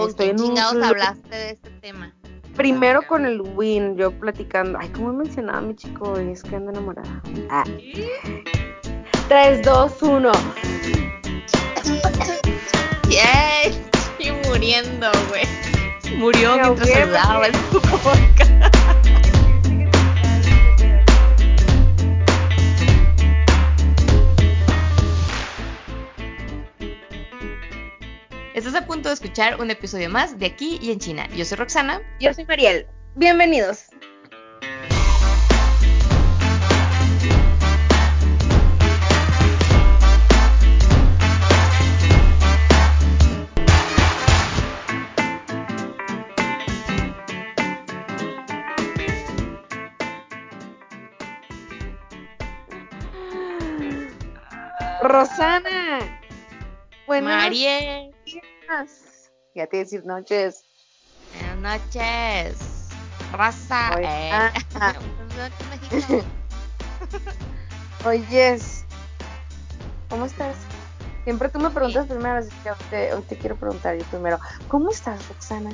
¿Con Estoy qué en un chingados club. hablaste de este tema? Primero con el Win, yo platicando. Ay, ¿cómo mencionaba a mi chico? Es que ando enamorada. Ah. 3, 2, 1. ¡Yay! Estoy muriendo, güey. Murió Me mientras porque- en su podcast. De escuchar un episodio más de Aquí y en China. Yo soy Roxana. Yo soy Mariel. Bienvenidos. Rosana. Buenas Mariel. Ya te decir noches. Buenas noches. Raza. Oye, Eh. ah, ah. Oyes, ¿cómo estás? Siempre tú me preguntas primero, así que hoy te, hoy te quiero preguntar yo primero. ¿Cómo estás, Roxana?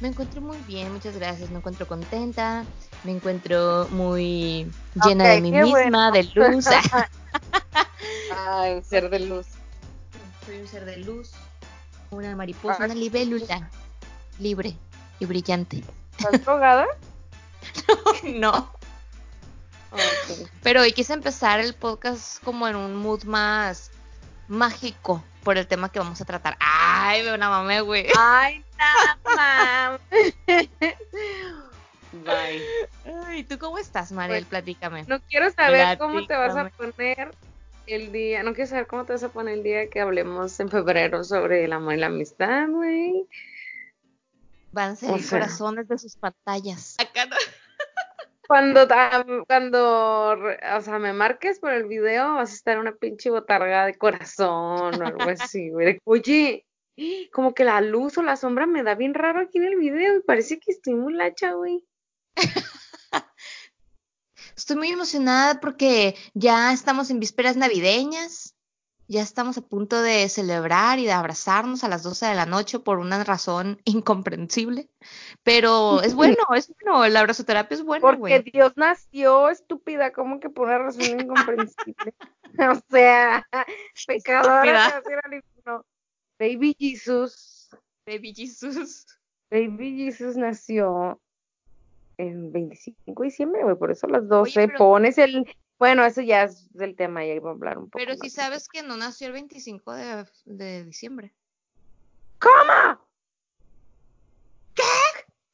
Me encuentro muy bien, muchas gracias. Me encuentro contenta, me encuentro muy llena de mí misma, bueno. de luz. Ay, ser de luz. Soy un ser de luz, una mariposa, una libélula, libre y brillante. ¿Estás drogada? no, Ok. pero hoy quise empezar el podcast como en un mood más mágico por el tema que vamos a tratar. Ay, me una mamé, güey. Ay, nada. Bye. Ay, ¿tú cómo estás, Mariel? Pues, Platícame. No quiero saber cómo te vas a poner el día, no quiero saber cómo te vas a poner el día que hablemos en febrero sobre el amor y la amistad, güey. Van a o salir sea. corazones de sus pantallas. Acá no. Cuando, ta- cuando, o sea, me marques por el video, vas a estar en una pinche botarga de corazón o algo así, güey. Oye, como que la luz o la sombra me da bien raro aquí en el video y parece que estoy muy lacha, güey. Estoy muy emocionada porque ya estamos en vísperas navideñas. Ya estamos a punto de celebrar y de abrazarnos a las 12 de la noche por una razón incomprensible. Pero es bueno, es bueno. La abrazoterapia es buena, Porque. Dios nació estúpida, como que por una razón incomprensible. o sea, pecadora infierno. Baby Jesus, Baby Jesus. Baby Jesus nació el 25 de diciembre, güey, por eso a las 12 pero- pones el... Bueno, eso ya es del tema, ya iba a hablar un poco Pero si sabes que no nació el 25 de, de diciembre. ¿Cómo?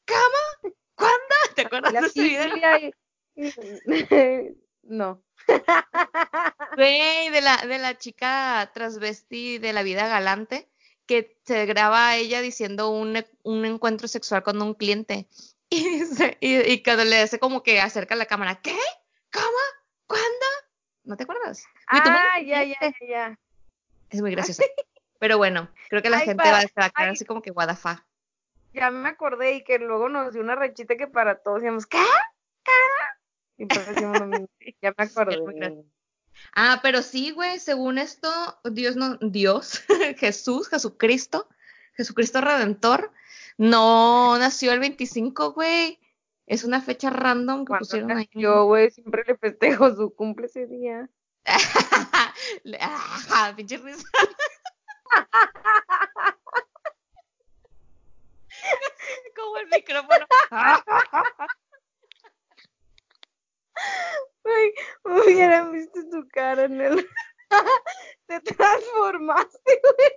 ¿Cómo? ¿Cuándo? ¿Te acuerdas La de ese video? No. Güey, de la, de la chica transvesti de la vida galante, que se graba a ella diciendo un, un encuentro sexual con un cliente. Y, dice- y, y cuando le hace como que acerca la cámara, ¿qué? ¿Cómo? ¿Cuándo? ¿No te acuerdas? Ah, ya, ya, ya, ya. Es muy graciosa. Pero bueno, creo que la Ay, gente para- va a quedar ay. así como que fuck. Ya me acordé y que luego nos dio una rechita que para todos decíamos, ¿qué? ¿Qué? Y pues decíamos lo mismo. Ya me acordé. gracioso. Ah, pero sí, güey, según esto, Dios no, Dios, Jesús, Jesucristo, Jesucristo Redentor, no nació el 25, güey. Es una fecha random que pusieron ahí. Yo, güey, siempre le festejo su cumple ese día. Ah, pinche risa. Como el micrófono. Güey, hubieran visto tu cara en el... Te transformaste, güey.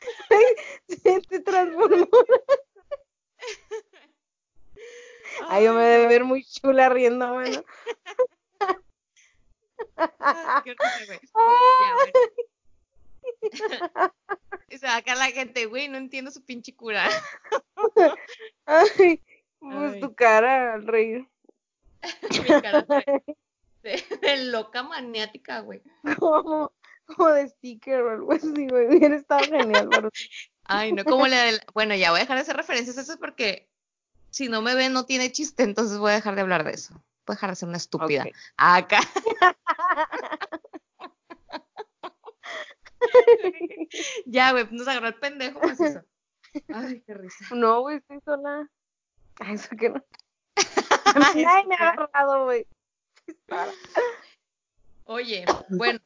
Se te transformó. Ay, yo me debe ver muy chula riéndome, ¿no? Ay, qué risa, güey. Ya, güey. Y se va acá la gente, güey, no entiendo su pinche cura. Ay, pues Ay. tu cara al reír. Mi cara de, de- de loca maniática, güey. Como, como de sticker o algo así, güey. Hubiera estado genial, pero Ay, no, como la del... Bueno, ya voy a dejar de hacer referencias a eso porque si no me ven no tiene chiste, entonces voy a dejar de hablar de eso. Voy a dejar de ser una estúpida. Acá. Ya, güey, nos agarró el pendejo macizo. Ay, qué risa. No, güey, estoy sola. Ay, eso que no. Ay, me ha agarrado, güey. Oye, bueno,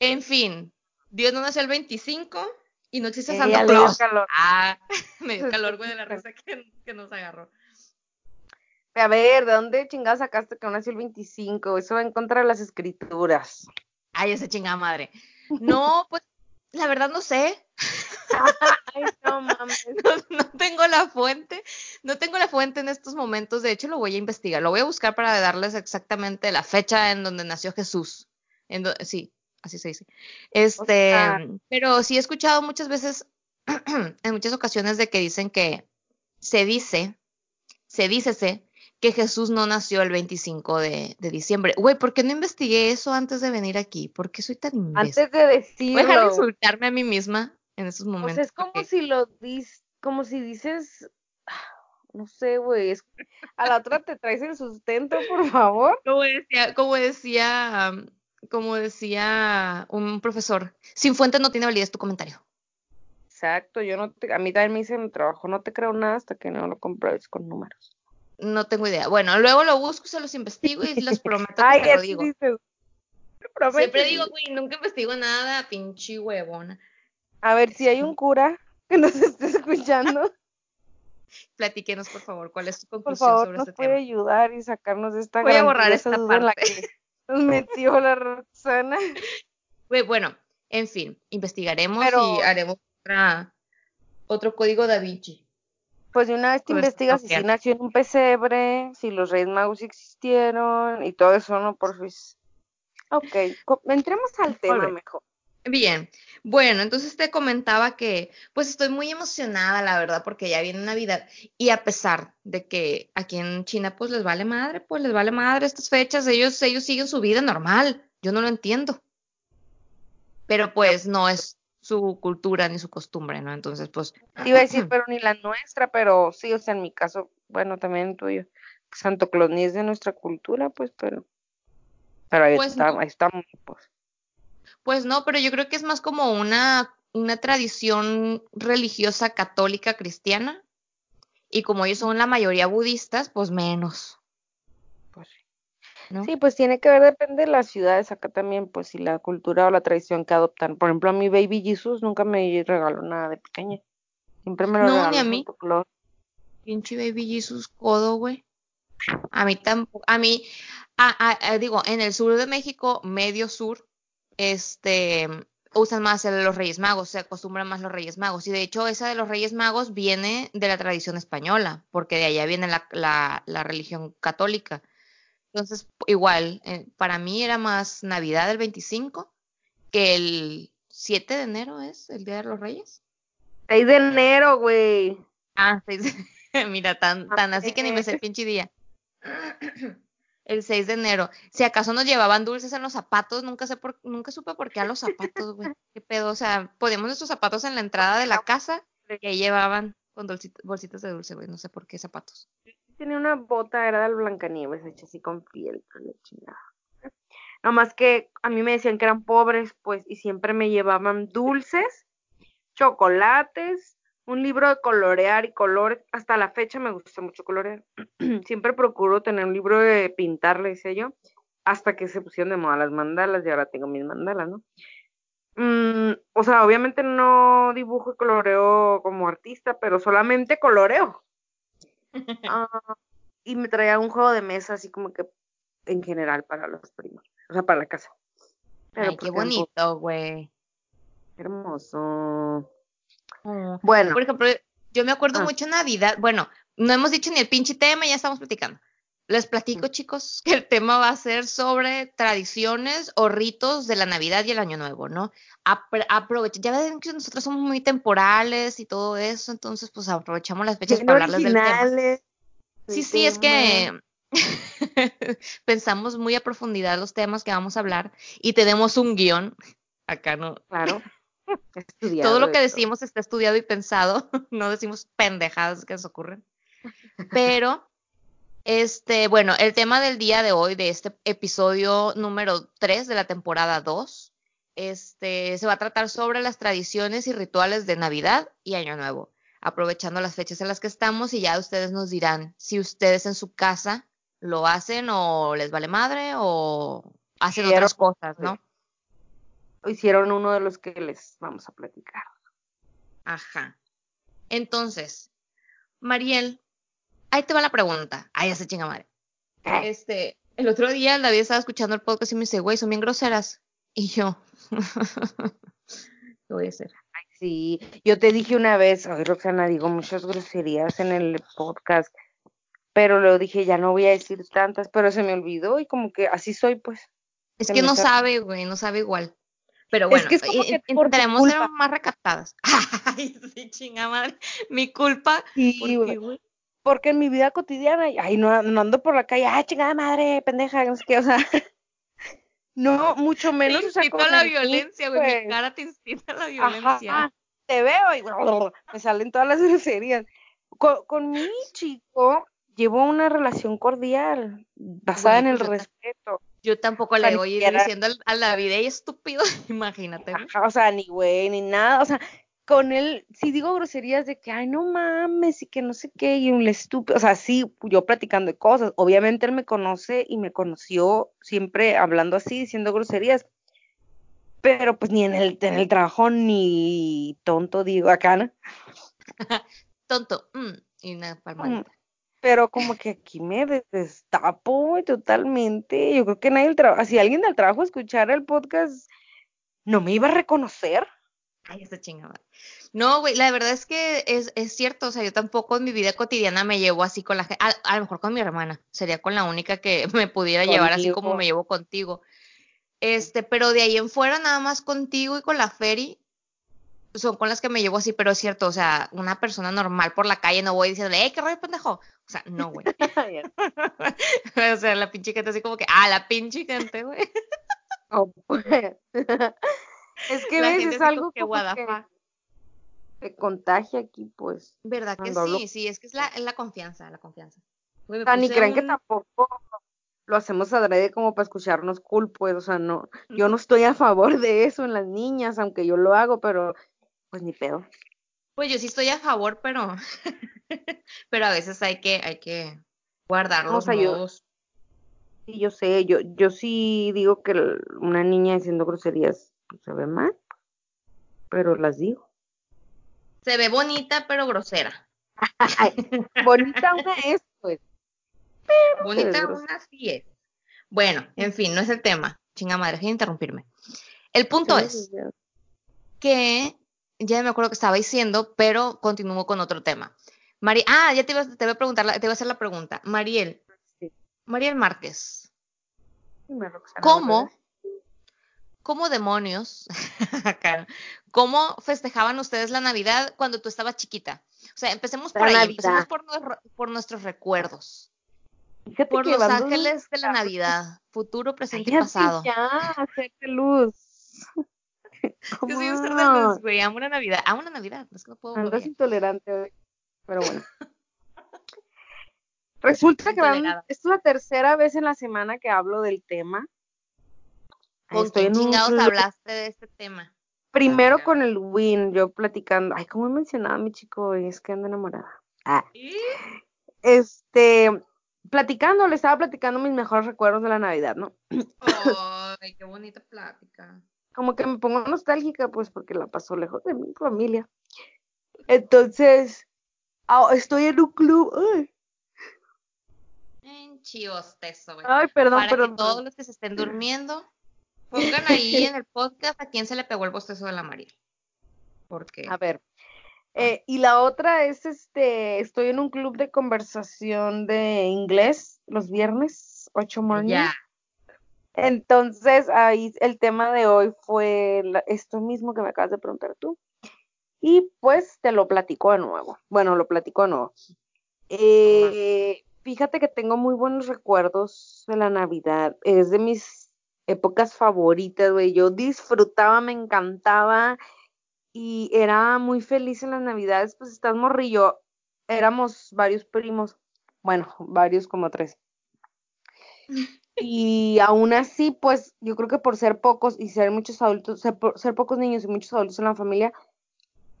en fin, Dios no nació el 25 y no existe Santa Claus. calor. Ah, me dio calor, güey, de la risa que, que nos agarró. A ver, ¿de dónde chingada sacaste que no nació el 25? Eso va en contra de las escrituras. Ay, esa chingada madre. No, pues, la verdad no sé. Ay, no mames. No, no tengo la fuente. No tengo la fuente en estos momentos. De hecho, lo voy a investigar. Lo voy a buscar para darles exactamente la fecha en donde nació Jesús. En do- sí, así se dice. Este, sea- pero sí he escuchado muchas veces, en muchas ocasiones, de que dicen que se dice, se dícese que Jesús no nació el 25 de, de diciembre. Güey, ¿por qué no investigué eso antes de venir aquí? ¿Por qué soy tan imbécil? Antes de Voy a dejar de decirlo. insultarme a mí misma en esos O momentos. sea, es como porque- si lo dices, como si dices, no sé, güey, a la otra te traes el sustento, por favor. Como decía, como decía, um, como decía un profesor, sin fuente no tiene validez tu comentario. Exacto, yo no te, a mí también me dicen en mi trabajo, no te creo nada hasta que no lo compruebes con números. No tengo idea. Bueno, luego lo busco, se los investigo y les prometo que Ay, te lo digo. dices. Siempre digo, güey, nunca investigo nada, pinche huevona. A ver, si hay un cura que nos esté escuchando, Platíquenos, por favor, cuál es tu por conclusión favor, sobre nos este puede tema. ayudar y sacarnos de esta Voy a borrar esta en la parte. que nos metió la Roxana. Bueno, en fin, investigaremos Pero- y haremos otra, otro código da Vinci. Pues de una vez te Pues, investigas si ok. nació en un pesebre, si los Reyes Magos existieron y todo eso, ¿no? Por Ok, co- entremos al tema mejor. Bien, bueno, entonces te comentaba que pues estoy muy emocionada, la verdad, porque ya viene Navidad y a pesar de que aquí en China pues les vale madre, pues les vale madre estas fechas, ellos, ellos siguen su vida normal, yo no lo entiendo, pero pues no es su cultura ni su costumbre, ¿no? Entonces pues, Te iba a decir, pero ni la nuestra, pero sí, o sea, en mi caso, bueno, también tuyo. Santo Claus ni es de nuestra cultura, pues, pero. Pero ahí Pues está, no. ahí estamos, pues. Pues no, pero yo creo que es más como una, una tradición religiosa católica cristiana y como ellos son la mayoría budistas, pues menos, pues sí. ¿no? Sí, pues tiene que ver, depende de las ciudades. Acá también, pues, si la cultura o la tradición que adoptan. Por ejemplo, a mi Baby Jesus nunca me regaló nada de pequeña. Siempre me lo No, regaló ni a mí. Pinche Baby Jesus codo, güey. A mí tampoco, a mí, a- a- a- digo, en el sur de México, medio sur, este, usan más el de los Reyes Magos, se acostumbran más los Reyes Magos. Y de hecho, esa de los Reyes Magos viene de la tradición española, porque de allá viene la, la, la religión católica. Entonces, igual, eh, para mí era más Navidad el 25 que el 7 de enero es el Día de los Reyes. 6 de enero, güey. Ah, seis- mira, tan, tan así que ni me sé el pinche día. El 6 de enero. Si acaso nos llevaban dulces en los zapatos, nunca sé por, nunca supe por qué a los zapatos, güey. ¿Qué pedo? O sea, poníamos nuestros zapatos en la entrada de la casa y ahí llevaban con dulcit- bolsitas de dulce, güey. No sé por qué zapatos. Tenía una bota, era del Blancanieves, hecha así con piel, con la chingada. Nomás que a mí me decían que eran pobres, pues, y siempre me llevaban dulces, chocolates, un libro de colorear y colores. Hasta la fecha me gusta mucho colorear. siempre procuro tener un libro de pintar, le decía yo, hasta que se pusieron de moda las mandalas y ahora tengo mis mandalas, ¿no? Mm, o sea, obviamente no dibujo y coloreo como artista, pero solamente coloreo. Ah, y me traía un juego de mesa así como que en general para los primos, o sea, para la casa. Pero Ay, pues qué bonito, güey. hermoso. Bueno, Por ejemplo, yo me acuerdo Ah. mucho Navidad. Bueno, no hemos dicho ni el pinche tema, ya estamos platicando. Les platico, chicos, que el tema va a ser sobre tradiciones o ritos de la Navidad y el Año Nuevo, ¿no? Aprovecha, ya ven que nosotros somos muy temporales y todo eso, entonces pues aprovechamos las fechas bien para hablarles del tema. Sí, sí, es tema. que pensamos muy a profundidad los temas que vamos a hablar y tenemos un guion. Acá no, Claro. estudiado todo lo que decimos está estudiado y pensado, no decimos pendejadas que nos ocurren. Pero, este, bueno, el tema del día de hoy, de este episodio número 3 de la temporada 2, este, se va a tratar sobre las tradiciones y rituales de Navidad y Año Nuevo, aprovechando las fechas en las que estamos y ya ustedes nos dirán si ustedes en su casa lo hacen o les vale madre o hacen otras cosas, ¿no? Hicieron uno de los que les vamos a platicar. Ajá. Entonces, Mariel, ahí te va la pregunta. Ahí ya se chinga madre. Este, el otro día David estaba escuchando el podcast y me dice, güey, son bien groseras. Y yo, ¿qué voy a hacer? Ay, sí, yo te dije una vez, ay, Roxana, digo muchas groserías en el podcast, pero lo dije, ya no voy a decir tantas, pero se me olvidó y como que así soy, pues. Es que no sabe, güey, no sabe igual. Pero bueno, es que intentaremos ser más recaptadas. Ay, sí, chinga madre. Mi culpa. Sí. Porque en mi vida cotidiana, ay, no, no, ando por la calle, ay, chingada madre, pendeja, no sé qué, o sea. no, mucho menos. Te incita a la violencia, güey. Mi pues. cara te incita a la violencia. te veo y me salen todas las groserías. Con, con mi chico llevo una relación cordial, basada en el respeto. Yo tampoco le voy a ir diciendo a la vida y estúpido, imagínate. o sea, ni güey, ni nada. O sea, con él, si digo groserías de que, ay, no mames, y que no sé qué, y un estúpido, o sea, sí, yo platicando de cosas. Obviamente él me conoce y me conoció siempre hablando así, diciendo groserías. Pero pues ni en el, en el trabajo ni tonto digo acá, ¿no? tonto, mm, y una palmadita pero como que aquí me destapo totalmente. Yo creo que nadie del trabajo, si alguien del trabajo escuchara el podcast, no me iba a reconocer. Ay, esa chingada. No, güey, la verdad es que es, es, cierto, o sea, yo tampoco en mi vida cotidiana me llevo así con la gente, a, lo mejor con mi hermana, sería con la única que me pudiera llevar así como me llevo contigo. Este, pero de ahí en fuera, nada más contigo y con la Feri, son con las que me llevo así, pero es cierto, o sea, una persona normal por la calle no voy diciéndole, ¡eh, qué rollo pendejo! O sea, no, güey. o sea, la pinche gente así como que, ¡ah, la pinche gente, güey! oh, pues. es que ves, es algo que, que contagia aquí, pues. ¿Verdad que sí? Sí, es que es la, es la confianza, la confianza. o sea, ni creen que tampoco lo hacemos adrede como para escucharnos cool, pues, o sea, no, yo no estoy a favor de eso en las niñas, aunque yo lo hago, pero pues ni pedo. Pues yo sí estoy a favor, pero pero a veces hay que hay que guardar los modos. sí, yo sé, yo yo sí digo que una niña diciendo groserías pues, se ve mal, pero las digo. Se ve bonita, pero grosera. bonita una es, pues. bonita una sí es. Bueno, en fin, no es el tema. Chinga madre, dejen interrumpirme. El punto es que ya me acuerdo que estaba diciendo, pero continúo con otro tema. Mari ah, ya te iba, te a preguntar, te iba a hacer la pregunta. Mariel, Mariel Márquez, ¿cómo, cómo demonios, cómo festejaban ustedes la Navidad cuando tú estabas chiquita? O sea, empecemos por ahí, empecemos por, nuestros recuerdos. por los ángeles de la Navidad, futuro, presente y pasado. Ya, luz. Yo soy un luz, güey. Amo la Navidad. Amo la Navidad. Es que no puedo. Andas intolerante hoy. Pero bueno. Resulta que es la tercera vez en la semana que hablo del tema. ¿Con quién chingados hablaste de este tema? Primero con el Win, yo platicando. Ay, como he mencionado mi chico, es que anda enamorada. Ah. Este, platicando, le estaba platicando mis mejores recuerdos de la Navidad, ¿no? Ay, qué bonita plática como que me pongo nostálgica, pues porque la pasó lejos de mi familia. Entonces, ah, estoy en un club. Ay. En chivostezo, güey. Ay, perdón, Para perdón. Que todos los que se estén durmiendo, pongan ahí en el podcast a quién se le pegó el bostezo de la María. Porque. A ver. Eh, y la otra es este, estoy en un club de conversación de inglés los viernes, 8 morning. Ya. Entonces, ahí el tema de hoy fue esto mismo que me acabas de preguntar tú. Y pues te lo platico de nuevo. Bueno, lo platico de nuevo. Eh, fíjate que tengo muy buenos recuerdos de la Navidad. Es de mis épocas favoritas, güey. Yo disfrutaba, me encantaba y era muy feliz en las Navidades. Pues estás morrillo. Éramos varios primos. Bueno, varios como tres. Y aún así, pues yo creo que por ser pocos y ser muchos adultos, ser, ser pocos niños y muchos adultos en la familia,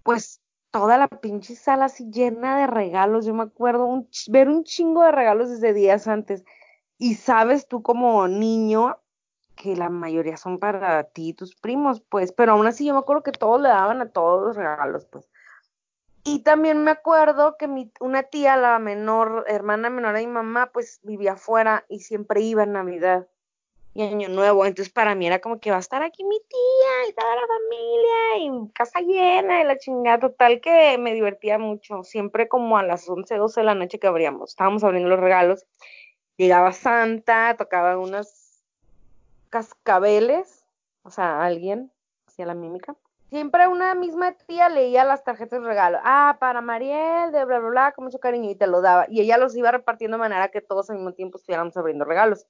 pues toda la pinche sala así llena de regalos. Yo me acuerdo un, ver un chingo de regalos desde días antes. Y sabes tú como niño que la mayoría son para ti y tus primos, pues, pero aún así yo me acuerdo que todos le daban a todos los regalos, pues. Y también me acuerdo que mi, una tía, la menor, hermana menor de mi mamá, pues vivía afuera y siempre iba en Navidad y Año Nuevo. Entonces para mí era como que va a estar aquí mi tía y toda la familia y casa llena y la chingada total que me divertía mucho. Siempre como a las 11, 12 de la noche que abríamos, estábamos abriendo los regalos. Llegaba Santa, tocaba unos cascabeles, o sea, alguien hacía la mímica. Siempre una misma tía leía las tarjetas de regalo. Ah, para Mariel, de bla, bla, bla, con mucho cariño, y te lo daba. Y ella los iba repartiendo de manera que todos al mismo tiempo estuviéramos abriendo regalos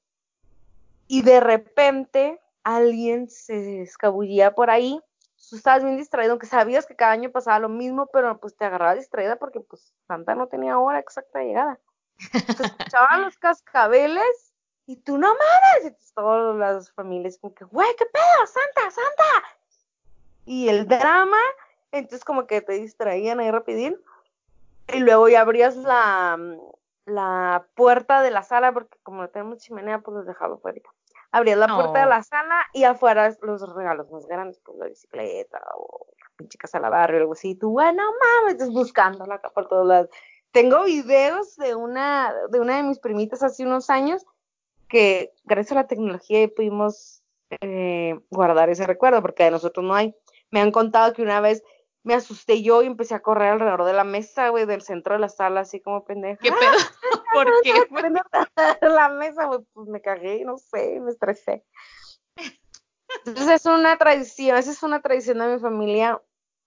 y de repente alguien se escabullía por ahí, tú estabas bien distraído, aunque sabías que cada año pasaba lo mismo, pero pues te agarraba distraída porque pues Santa no tenía hora exacta de llegada. Te escuchaban los cascabeles y tú no mames, y todas las familias como que, güey, ¿qué pedo? Santa, Santa. Y el drama, entonces como que te distraían ahí rapidín. Y luego ya abrías la, la puerta de la sala, porque como no tenemos chimenea, pues los dejaba afuera abrías la puerta de la sala y afuera los regalos más grandes, pues la bicicleta o la pinche casa la barrio o algo así. Y tú, bueno, mames, estás buscándola acá por todos lados. Tengo videos de una, de una de mis primitas hace unos años que gracias a la tecnología pudimos eh, guardar ese recuerdo porque de nosotros no hay. Me han contado que una vez me asusté yo y empecé a correr alrededor de la mesa, güey, del centro de la sala, así como pendeja. ¿Qué pedo? ¿Por qué? la mesa, güey, pues me cagué, no sé, me estresé. Entonces es una tradición, esa es una tradición de mi familia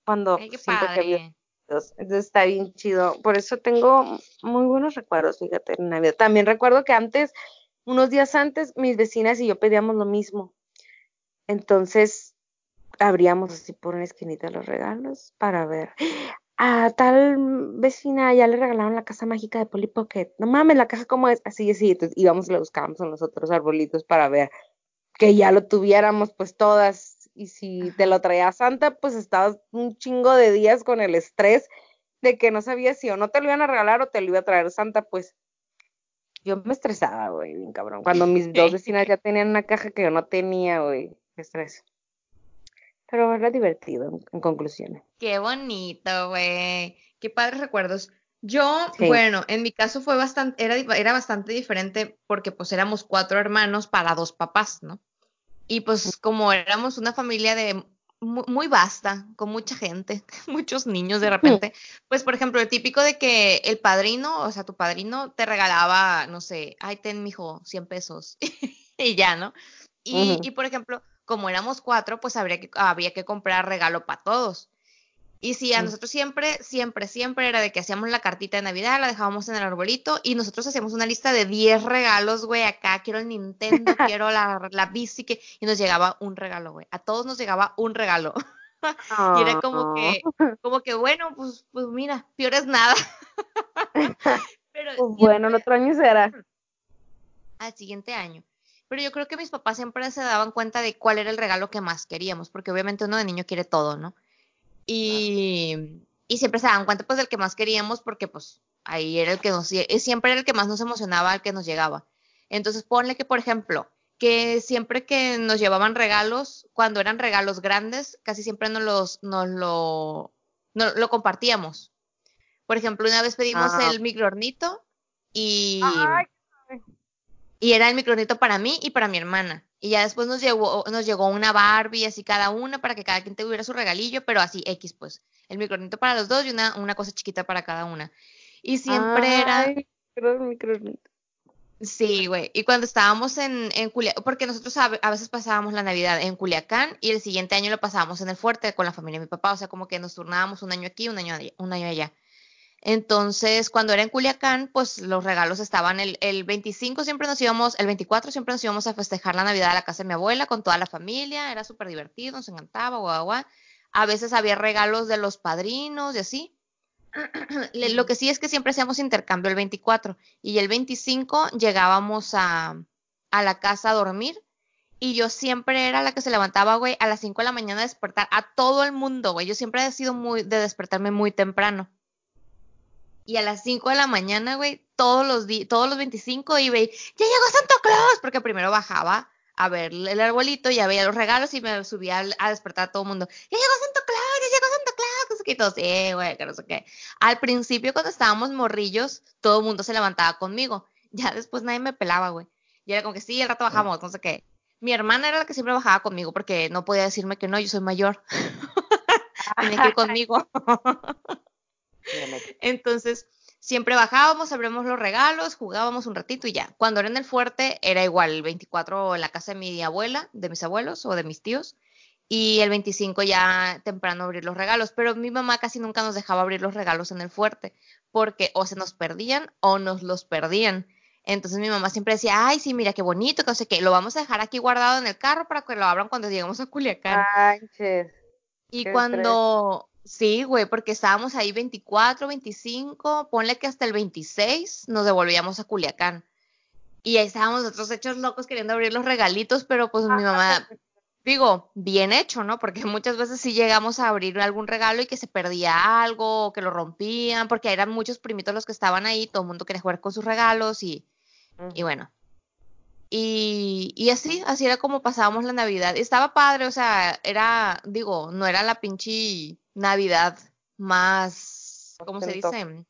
cuando Ay, padre. Entonces está bien chido. Por eso tengo muy buenos recuerdos, fíjate, en Navidad. También recuerdo que antes, unos días antes, mis vecinas y yo pedíamos lo mismo. Entonces, abríamos así por una esquinita los regalos para ver. A tal vecina ya le regalaron la casa mágica de Polly Pocket. No mames, la caja cómo es. Así, así. Entonces íbamos y la buscábamos en los otros arbolitos para ver que ya lo tuviéramos pues todas. Y si te lo traía Santa, pues estabas un chingo de días con el estrés de que no sabías si o no te lo iban a regalar o te lo iba a traer Santa, pues yo me estresaba, güey, bien cabrón. Cuando mis dos vecinas ya tenían una caja que yo no tenía, güey, qué estrés. Pero era divertido, en conclusión. Qué bonito, güey. Qué padres recuerdos. Yo, bueno, en mi caso fue bastante, era, era bastante diferente porque pues éramos cuatro hermanos para dos papás, ¿no? Y pues como éramos una familia de muy, vasta, con mucha gente, muchos niños de repente, pues por ejemplo, el típico de que el padrino, o sea, tu padrino te regalaba, no sé, ay, ten, mijo, 100 pesos y ya, ¿no? Y, y por ejemplo, como éramos cuatro, pues habría que, había que comprar regalo para todos. Y si a nosotros siempre, siempre, siempre era de que hacíamos la cartita de Navidad, la dejábamos en el arbolito y nosotros hacíamos una lista de 10 regalos, güey, acá quiero el Nintendo, quiero la, la bici, que, y nos llegaba un regalo, güey. A todos nos llegaba un regalo. y era como que, como que, bueno, pues, pues mira, peor es nada. Pero, pues bueno, el otro año será. Al siguiente año pero yo creo que mis papás siempre se daban cuenta de cuál era el regalo que más queríamos, porque obviamente uno de niño quiere todo, ¿no? Y, y siempre se daban cuenta pues del que más queríamos, porque pues ahí era el que nos, siempre era el que más nos emocionaba, el que nos llegaba. Entonces ponle que, por ejemplo, que siempre que nos llevaban regalos, cuando eran regalos grandes, casi siempre nos los, nos lo, lo compartíamos. Por ejemplo, una vez pedimos el microornito y y era el micronito para mí y para mi hermana. Y ya después nos llegó, nos llegó una Barbie, así cada una, para que cada quien tuviera su regalillo, pero así X, pues. El micronito para los dos y una, una cosa chiquita para cada una. Y siempre era. Pero el micronito. Sí, güey. Y cuando estábamos en, en Culiacán, porque nosotros a, veces pasábamos la Navidad en Culiacán y el siguiente año lo pasábamos en el fuerte con la familia de mi papá. O sea, como que nos turnábamos un año aquí, un año, un año allá. Entonces, cuando era en Culiacán, pues los regalos estaban el, el 25 siempre nos íbamos, el 24 siempre nos íbamos a festejar la Navidad a la casa de mi abuela con toda la familia, era súper divertido, nos encantaba, guau, guau. A veces había regalos de los padrinos y así. Lo que sí es que siempre hacíamos intercambio el 24 y el 25 llegábamos a, a la casa a dormir. Y yo siempre era la que se levantaba, güey, a las 5 de la mañana a despertar a todo el mundo, güey. Yo siempre he sido muy de despertarme muy temprano. Y a las 5 de la mañana, güey, todos los todos los 25 iba y ya llegó Santo Claus, porque primero bajaba a ver el arbolito, ya veía los regalos y me subía a despertar a todo el mundo. Ya llegó Santo Claus, ya llegó Santo Claus, y todos, eh, güey, que no sé qué. Al principio, cuando estábamos morrillos, todo el mundo se levantaba conmigo. Ya después nadie me pelaba, güey. Y era como que sí, el rato bajamos, no sé qué. Mi hermana era la que siempre bajaba conmigo porque no podía decirme que no, yo soy mayor. Tenía que ir conmigo. Entonces, siempre bajábamos, abrimos los regalos, jugábamos un ratito y ya. Cuando era en el fuerte, era igual, el 24 en la casa de mi abuela, de mis abuelos o de mis tíos, y el 25 ya temprano abrir los regalos. Pero mi mamá casi nunca nos dejaba abrir los regalos en el fuerte, porque o se nos perdían o nos los perdían. Entonces mi mamá siempre decía, ay, sí, mira qué bonito, que no sé qué, lo vamos a dejar aquí guardado en el carro para que lo abran cuando lleguemos a Culiacán. Y cuando, Sí, güey, porque estábamos ahí 24, 25, ponle que hasta el 26 nos devolvíamos a Culiacán. Y ahí estábamos nosotros hechos locos queriendo abrir los regalitos, pero pues mi mamá, digo, bien hecho, ¿no? Porque muchas veces sí llegamos a abrir algún regalo y que se perdía algo, o que lo rompían, porque eran muchos primitos los que estaban ahí, todo el mundo quería jugar con sus regalos y, y bueno. Y, y así, así era como pasábamos la Navidad. Estaba padre, o sea, era, digo, no era la pinche Navidad más, ¿cómo se dice?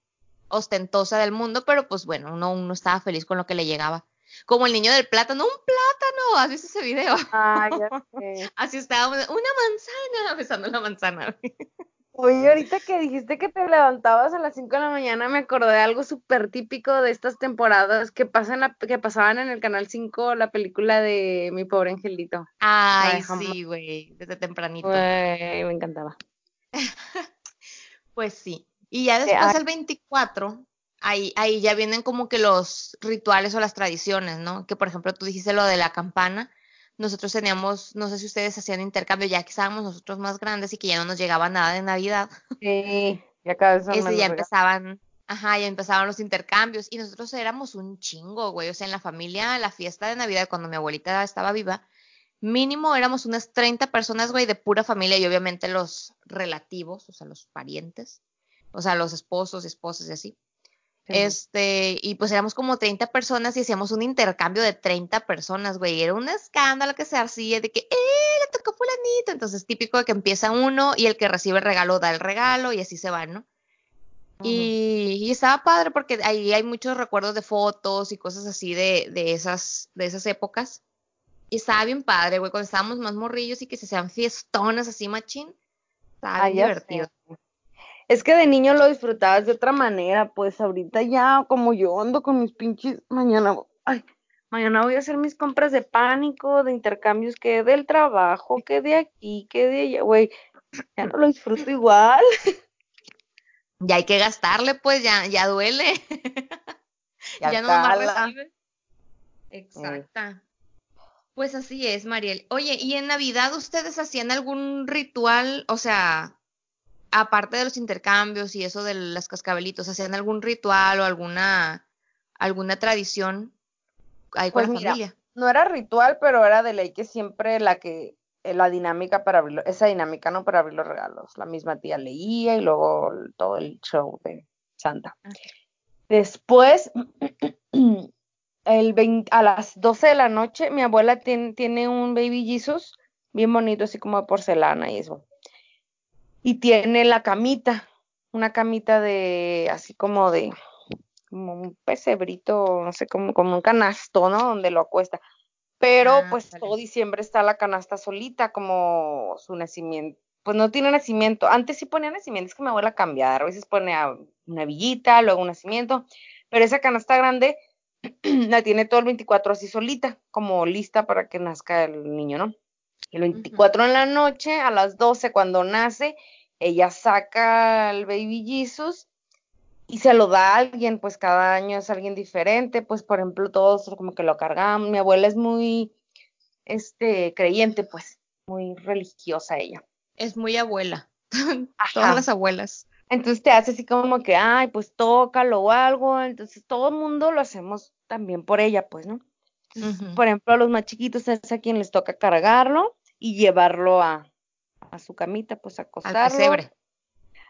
Ostentosa del mundo, pero pues bueno, uno, uno estaba feliz con lo que le llegaba. Como el niño del plátano, un plátano, ¿has visto ese video? Ah, ya sé. Así estábamos, una manzana, besando la manzana. Oye, ahorita que dijiste que te levantabas a las 5 de la mañana, me acordé de algo súper típico de estas temporadas que, pasan que pasaban en el Canal 5, la película de Mi Pobre Angelito. Ay, sí, güey, desde tempranito. me encantaba. pues sí. Y ya después el 24, ahí, ahí ya vienen como que los rituales o las tradiciones, ¿no? Que por ejemplo tú dijiste lo de la campana. Nosotros teníamos, no sé si ustedes hacían intercambio ya que estábamos nosotros más grandes y que ya no nos llegaba nada de Navidad. Sí, ya cada vez Ese ya empezaban, ajá, ya empezaban los intercambios y nosotros éramos un chingo, güey. O sea, en la familia, la fiesta de Navidad, cuando mi abuelita estaba viva, mínimo éramos unas 30 personas, güey, de pura familia y obviamente los relativos, o sea, los parientes, o sea, los esposos, esposas y así. Este, y pues éramos como 30 personas y hacíamos un intercambio de 30 personas, güey. Era un escándalo que se hacía de que, ¡eh! Le tocó fulanito. Entonces, típico de que empieza uno y el que recibe el regalo da el regalo y así se va, ¿no? y, y, estaba padre porque ahí hay muchos recuerdos de fotos y cosas así de, de, esas, de esas épocas. Y estaba bien padre, güey, cuando estábamos más morrillos y que se hacían fiestones así, machín. Estaba bien divertido. Es que de niño lo disfrutabas de otra manera, pues ahorita ya, como yo ando con mis pinches, mañana, ay, mañana voy a hacer mis compras de pánico, de intercambios, que del trabajo, que de aquí, que de allá, güey, ya no lo disfruto igual. Ya hay que gastarle, pues, ya, ya duele. ya, no más recibe. Exacta. Pues así es, Mariel. Oye, ¿y en Navidad ustedes hacían algún ritual? O sea, aparte de los intercambios y eso de las cascabelitos, ¿hacían algún ritual o alguna, alguna tradición ahí con pues la familia? No era ritual, pero era de ley que siempre la que, eh, la dinámica para abrir, esa dinámica, ¿no? Para abrir los regalos. La misma tía leía y luego todo el show de Santa. Después, el a las 12 de la noche, mi abuela tiene, tiene un baby Jesus bien bonito, así como de porcelana y eso. Y tiene la camita, una camita de, así como de, como un pesebrito, no sé, como, como un canasto, ¿no? Donde lo acuesta. Pero ah, pues todo diciembre está la canasta solita, como su nacimiento. Pues no tiene nacimiento. Antes sí ponía nacimiento, es que mi abuela cambiar. A veces pone una villita, luego un nacimiento. Pero esa canasta grande la tiene todo el 24 así solita, como lista para que nazca el niño, ¿no? El 24 en la noche, a las 12 cuando nace, ella saca el baby Jesus y se lo da a alguien, pues cada año es alguien diferente, pues por ejemplo todos como que lo cargamos, mi abuela es muy, este, creyente, pues, muy religiosa ella. Es muy abuela, todas las abuelas. Entonces te hace así como que, ay, pues tócalo o algo. Entonces todo el mundo lo hacemos también por ella, pues, ¿no? Entonces, Por ejemplo, a los más chiquitos es a quien les toca cargarlo y llevarlo a, a su camita, pues a acostarlo. Al pesebre.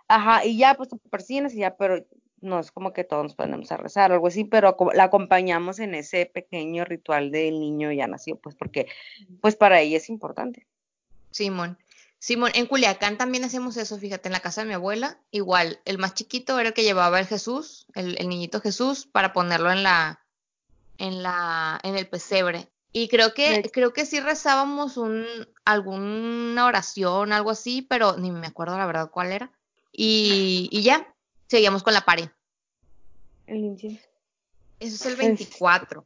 Ajá, y ya pues te persigues y ya, pero no es como que todos nos ponemos a rezar o algo así, pero la acompañamos en ese pequeño ritual del niño ya nació, pues porque pues para ella es importante. Simón. Simón, en Culiacán también hacemos eso, fíjate, en la casa de mi abuela, igual, el más chiquito era el que llevaba el Jesús, el, el niñito Jesús, para ponerlo en la, en la, en el pesebre. Y creo que, creo que sí rezábamos un, alguna oración, algo así, pero ni me acuerdo la verdad cuál era. Y, y ya, seguíamos con la pared. El incienso. Eso es el 24.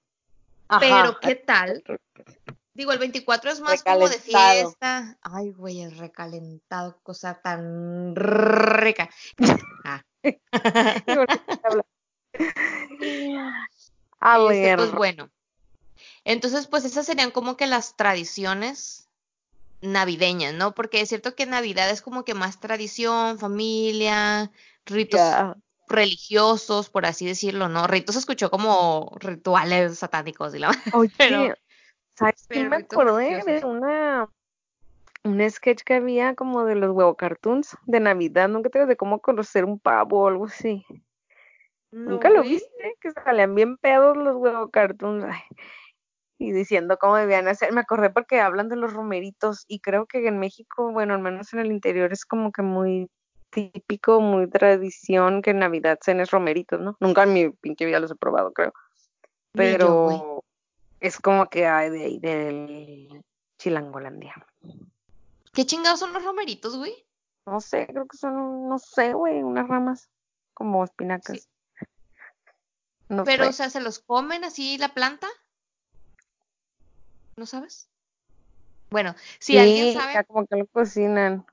Pero, ¿qué tal? Digo, el 24 es más como de fiesta. Ay, güey, el recalentado, cosa tan rica. Ah. A Este, ver. pues bueno. Entonces, pues esas serían como que las tradiciones navideñas, ¿no? Porque es cierto que Navidad es como que más tradición, familia, ritos Ya. religiosos, por así decirlo, ¿no? Ritos escuchó como rituales satánicos y la Oye, pero- ¿sabes qué me acordé de una un sketch que había como de los huevo cartoons de Navidad, nunca te de cómo conocer un pavo o algo así. ¿Nunca lo viste? Que salían bien pedos los huevo cartoons. ay, y diciendo cómo debían hacer. Me acordé porque hablan de los romeritos y creo que en México, bueno, al menos en el interior es como que muy típico, muy tradición que en Navidad cenes romeritos, ¿no? Nunca en mi pinche vida los he probado, creo. Pero es como que hay de ahí, del Chilangolandia. ¿Qué chingados son los romeritos, güey? No sé, creo que son, no sé, güey, unas ramas como espinacas. No Pero, sé. o sea, ¿se los comen así la planta? ¿No sabes? Bueno, si Sí, alguien sabe como que lo cocinan.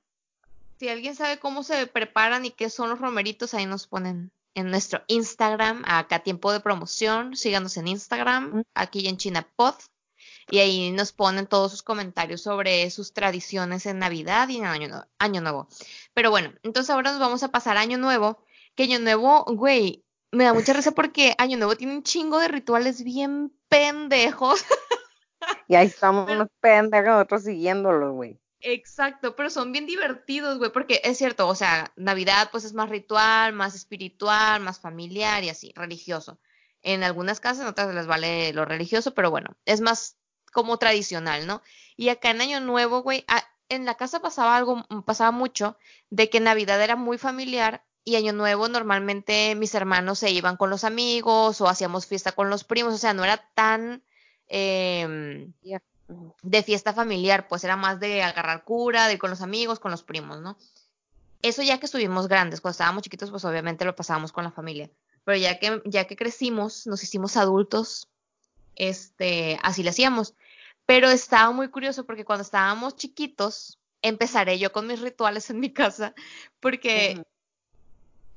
Si alguien sabe cómo se preparan y qué son los romeritos, ahí nos ponen en nuestro Instagram, acá tiempo de promoción, síganos en Instagram, aquí en ChinaPod, y ahí nos ponen todos sus comentarios sobre sus tradiciones en Navidad y en Año Nuevo. Año Nuevo. Pero bueno, entonces ahora nos vamos a pasar a Año Nuevo, que Año Nuevo, güey, me da mucha risa porque Año Nuevo tiene un chingo de rituales bien pendejos. Y ahí estamos unos pendejos otros siguiéndolo, güey. Exacto, pero son bien divertidos, güey, porque es cierto, o sea, Navidad pues es más ritual, más espiritual, más familiar y así, religioso. En algunas casas, en otras les vale lo religioso, pero bueno, es más como tradicional, ¿no? Y acá en Año Nuevo, güey, en la casa pasaba algo, pasaba mucho de que Navidad era muy familiar y Año Nuevo normalmente mis hermanos se iban con los amigos o hacíamos fiesta con los primos, o sea, no era tan... Ujú. De fiesta familiar, pues era más de agarrar cura, de ir con los amigos, con los primos, ¿no? Eso ya que estuvimos grandes, cuando estábamos chiquitos, pues obviamente lo pasábamos con la familia. Pero ya que, ya que crecimos, nos hicimos adultos, este, así lo hacíamos. Pero estaba muy curioso porque cuando estábamos chiquitos, empezaré yo con mis rituales en mi casa, porque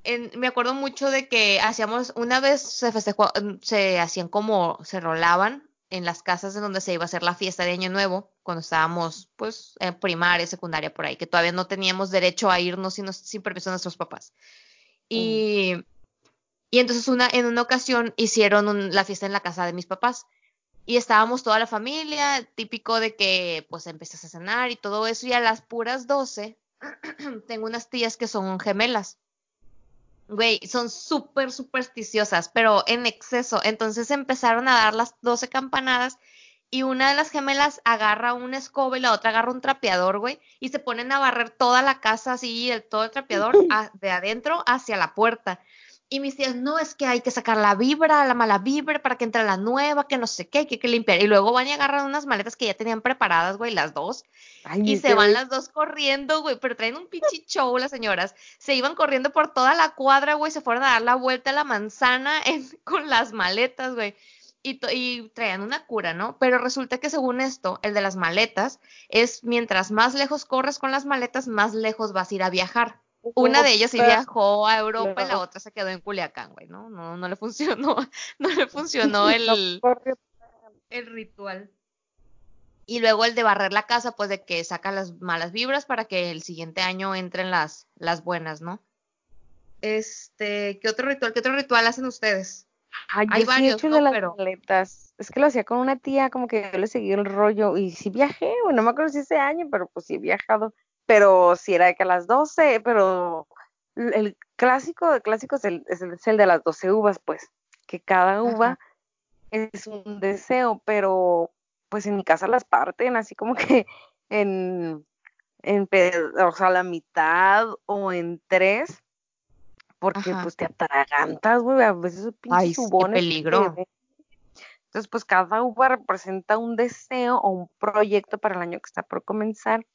en- me acuerdo mucho de que hacíamos, una vez se festejó, se hacían como, se rolaban en las casas en donde se iba a hacer la fiesta de Año Nuevo, cuando estábamos, pues, en primaria, secundaria, por ahí, que todavía no teníamos derecho a irnos sin, permiso de nuestros papás. Y, y entonces una, en una ocasión hicieron un- la fiesta en la casa de mis papás. Y estábamos toda la familia, típico de que pues empiezas a cenar y todo eso, y a las puras 12, tengo unas tías que son gemelas. Güey, son súper supersticiosas, pero en exceso. Entonces empezaron a dar las 12 campanadas y una de las gemelas agarra una escoba y la otra agarra un trapeador, güey, y se ponen a barrer toda la casa así, el, todo el trapeador a- de adentro hacia la puerta. Y mis tías, no, es que hay que sacar la vibra, la mala vibra para que entre la nueva, que no sé qué, que hay que limpiar. Y luego van y agarran unas maletas que ya tenían preparadas, güey, las dos. Ay, Y se van las dos corriendo, güey, pero traen un pinche show las señoras. Se iban corriendo por toda la cuadra, güey, se fueron a dar la vuelta a la manzana en- con las maletas, güey. Y, y traían una cura, ¿no? Pero resulta que según esto, el de las maletas es mientras más lejos corres con las maletas, más lejos vas a ir a viajar. Una de ellas sí viajó a Europa y la otra se quedó en Culiacán, güey, ¿no? No, no le funcionó, no le funcionó el, el ritual. Y luego el de barrer la casa, pues de que saca las malas vibras para que el siguiente año entren las, las buenas, ¿no? Este, ¿qué otro ritual? ¿Qué otro ritual hacen ustedes? Ay, Hay yo sí he varios, hecho el ¿no? de las Pero, maletas. Es que lo hacía con una tía, como que yo le seguía el rollo y sí viajé, bueno, no me acuerdo si ese año, pero pues sí he viajado. Pero sí era de que a las 12, pero el clásico de clásicos es el, es el, de las 12 uvas, pues, que cada ajá, uva es un deseo, pero pues en mi casa las parten así como que en, en o sea, la mitad o en tres, porque ajá. pues te atragantas, güey, a veces pinches subones peligro. Entonces, pues cada uva representa un deseo o un proyecto para el año que está por comenzar.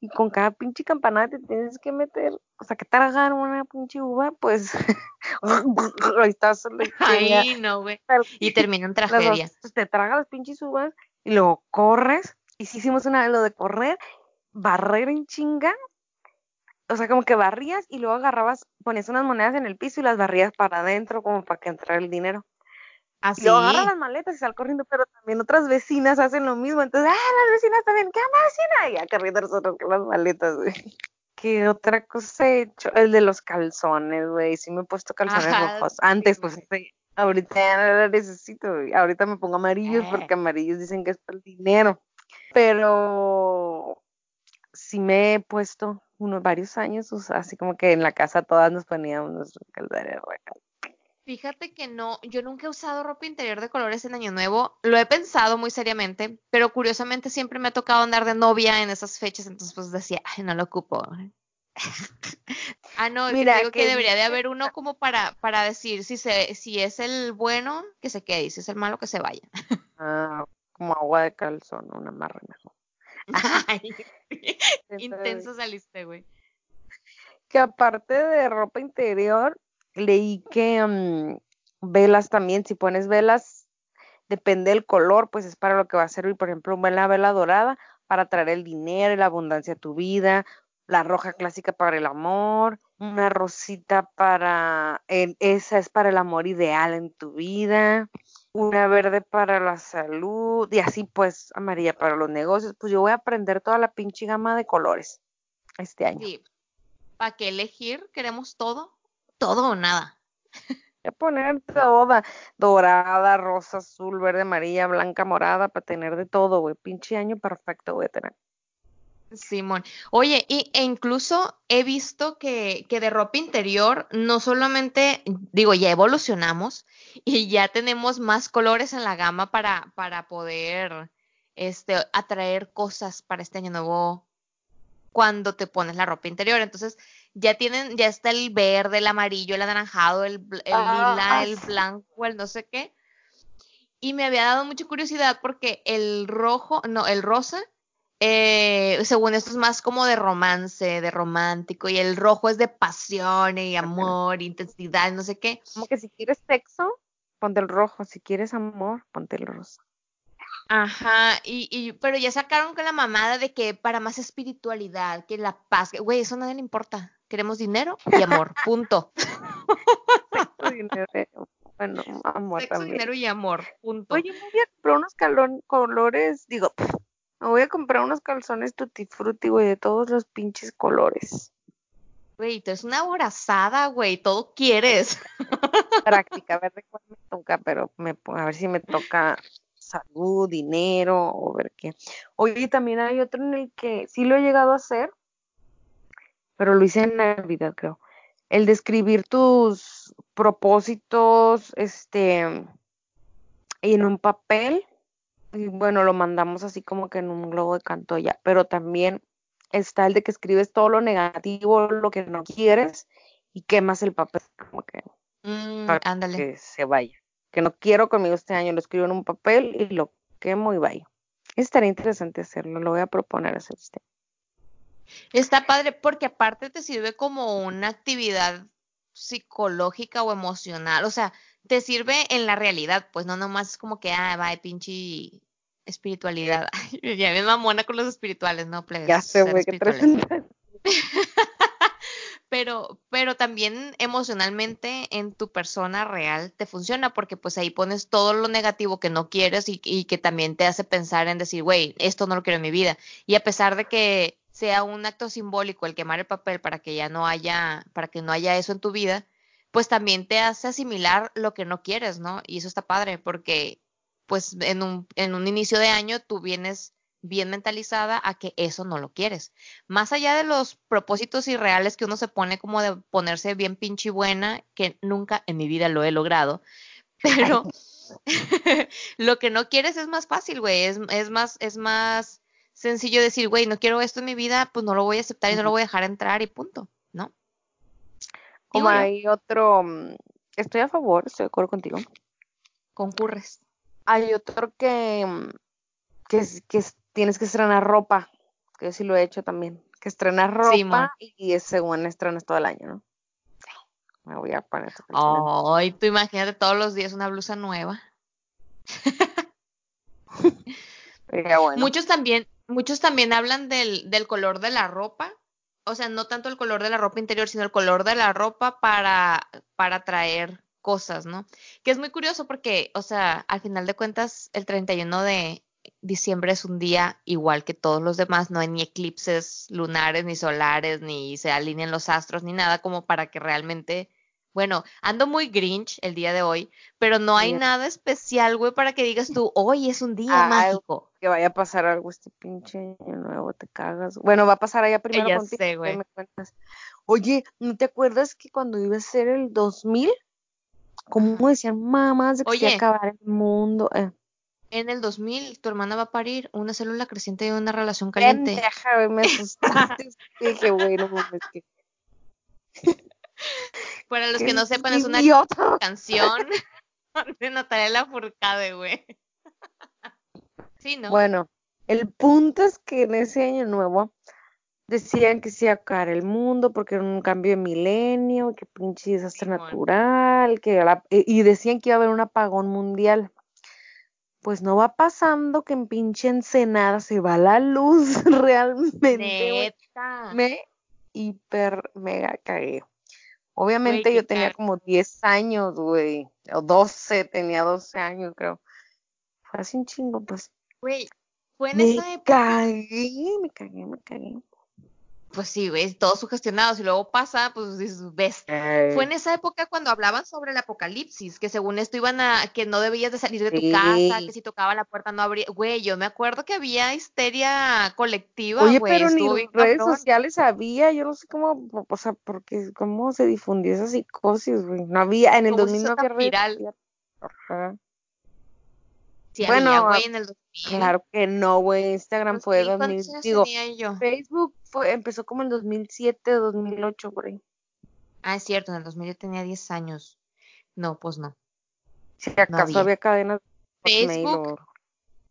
Y con cada pinche campanada te tienes que meter, o sea, que tragar una pinche uva, pues ahí estás. Ay, no, güey. Y termina en Las dos, tragedia. pues, te tragas las pinches uvas y luego corres. Y sí hicimos una lo de correr, barrer en chinga. O sea, como que barrías y luego agarrabas, ponías unas monedas en el piso y las barrías para adentro como para que entrara el dinero. Y luego agarra las Así. maletas y sale corriendo, pero también otras vecinas hacen lo mismo. Entonces, ah, las vecinas también, ¿qué onda, vecina? Y corriendo nosotros con las maletas, güey. ¿Qué otra cosa he hecho? El de los calzones, güey. Sí me he puesto calzones Ajá, rojos. sí, Antes, pues, sí. Ahorita ya no lo necesito, güey. Ahorita me pongo amarillos Eh, porque amarillos dicen que es para el dinero. Pero sí me he puesto unos varios años, o sea, así como que en la casa todas nos poníamos nuestros calzones rojos. Fíjate que no, yo nunca he usado ropa interior de colores en Año Nuevo. Lo he pensado muy seriamente, pero curiosamente siempre me ha tocado andar de novia en esas fechas, entonces pues decía, ay, no lo ocupo. Ah, no, Mira, digo que que debería de haber uno como para, para decir si se, si es el bueno, que se quede, y si es el malo, que se vaya. ah, como agua de calzón, una amarre mejor. Ay, Intenso saliste, güey. que aparte de ropa interior, leí que mm, velas también, si pones velas, depende del color, pues es para lo que va a servir. Por ejemplo, una vela dorada para traer el dinero y la abundancia a tu vida, la roja clásica para el amor, una rosita para, esa es para el amor ideal en tu vida, una verde para la salud y así pues amarilla para los negocios. Pues yo voy a aprender toda la pinche gama de colores este año. Sí, ¿para qué elegir? ¿Queremos todo? Todo o nada. Voy a poner toda, dorada, rosa, azul, verde, amarilla, blanca, morada, para tener de todo, güey. Pinche año perfecto voy a tener. Simón. Oye, y, e incluso he visto que, que de ropa interior no solamente, digo, ya evolucionamos y ya tenemos más colores en la gama para, para poder este, atraer cosas para este año nuevo cuando te pones la ropa interior. Entonces, ya tienen, ya está el verde, el amarillo, el anaranjado, el, el lila, Ah, el blanco, el no sé qué. Y me había dado mucha curiosidad porque el rojo, no, el rosa, eh, según esto es más como de romance, de romántico, y el rojo es de pasión y amor, intensidad, no sé qué. Como que si quieres sexo, ponte el rojo. Si quieres amor, ponte el rosa. Ajá, y, y, pero ya sacaron con la mamada de que para más espiritualidad, que la paz, güey, eso a nadie le importa. Queremos dinero y amor, punto. Sexo, dinero, bueno, amor Sexo, también. dinero y amor, punto. Oye, me voy a comprar unos calon- colores, digo, me voy a comprar unos calzones tutti frutti, güey, de todos los pinches colores. Güey, tú eres una abrazada, güey, todo quieres. Práctica, a ver de cuál me toca, pero me, a ver si me toca salud, dinero, o ver qué. Oye, también hay otro en el que sí lo he llegado a hacer, pero lo hice en Navidad, creo. El de escribir tus propósitos, este, en un papel, y bueno, lo mandamos así como que en un globo de canto ya, pero también está el de que escribes todo lo negativo, lo que no quieres, y quemas el papel, como que Mm, para ándale. que se vaya. Que no quiero conmigo este año, lo escribo en un papel y lo quemo y vaya. Estaría interesante hacerlo, lo voy a proponer hacer este. Está padre porque aparte te sirve como una actividad psicológica o emocional, o sea, te sirve en la realidad, pues no nomás es como que, ah, va, pinche espiritualidad. Ya me mamona con los espirituales, no, plebes, Ya sé, güey, que Pero, pero también emocionalmente en tu persona real te funciona porque pues ahí pones todo lo negativo que no quieres y, y que también te hace pensar en decir, güey, esto no lo quiero en mi vida. Y a pesar de que sea un acto simbólico el quemar el papel para que ya no haya, para que no haya eso en tu vida, pues también te hace asimilar lo que no quieres, ¿no? Y eso está padre porque pues en un, en un inicio de año tú vienes bien mentalizada a que eso no lo quieres. Más allá de los propósitos irreales que uno se pone como de ponerse bien pinche buena, que nunca en mi vida lo he logrado, pero lo que no quieres es más fácil, güey, es, es, más, es más sencillo decir, güey, no quiero esto en mi vida, pues no lo voy a aceptar y no lo voy a dejar entrar y punto, ¿no? Como hay otro, mm, estoy a favor, estoy de acuerdo contigo. Concurres. Hay otro que, mm, que, que tienes que estrenar ropa, que yo sí lo he hecho también, que estrenar ropa y es según estrenas todo el año, ¿no? Me voy a poner Ay, tú imagínate todos los días una blusa nueva. Muchos también, muchos también hablan del, del color de la ropa. O sea, no tanto el color de la ropa interior, sino el color de la ropa para, para traer cosas, ¿no? Que es muy curioso porque, o sea, al final de cuentas, el 31 de, diciembre es un día igual que todos los demás, no hay ni eclipses lunares ni solares, ni se alinean los astros, ni nada como para que realmente, bueno, ando muy grinch el día de hoy, pero no hay nada especial, güey, para que digas tú, hoy es un día mágico. Que vaya a pasar algo este pinche año nuevo, te cagas. Bueno, va a pasar allá primero ya contigo. Sé, güey. Oye, ¿no te acuerdas que cuando iba a ser el 2000, como decían mamás de que se iba a acabar el mundo? Eh. En el 2000, tu hermana va a parir una célula creciente y una relación caliente. Pendeja, me asustaste. Dije, bueno, es que... Para los que no sepan, es una canción de Natalia Lafourcade, güey. sí, ¿no? Bueno, el punto es que en ese año nuevo decían que se iba a acabar el mundo porque era un cambio de milenio, que pinche desastre natural, que y decían que iba a haber un apagón mundial pues no va pasando que en pinche Ensenada se va la luz realmente. Me hiper mega cagué. Obviamente yo tenía como 10 años, güey, o 12, tenía 12 años, creo. Fue así un chingo, pues. Güey, fue en me esa época. Cagué, me cagué, me cagué pues sí, güey, todos sugestionados y luego pasa, pues ves. Fue en esa época cuando hablaban sobre el apocalipsis, que según esto iban a, que no debías de salir de tu casa, que si tocaba la puerta no abría, güey, yo me acuerdo que había histeria colectiva, Oye, güey. pero ni redes sociales había, yo no sé cómo, o sea, porque, cómo se difundió esa psicosis, güey, no había, en el 2000 no había viral. Ajá bueno, güey, en el 2000. Claro que no, güey. Instagram pues fue 2000. Digo, Facebook fue, empezó como en 2007 o 2008, por ahí. Ah, es cierto, en el 2000 yo tenía 10 años. No, pues no. Si acaso había. cadenas Facebook.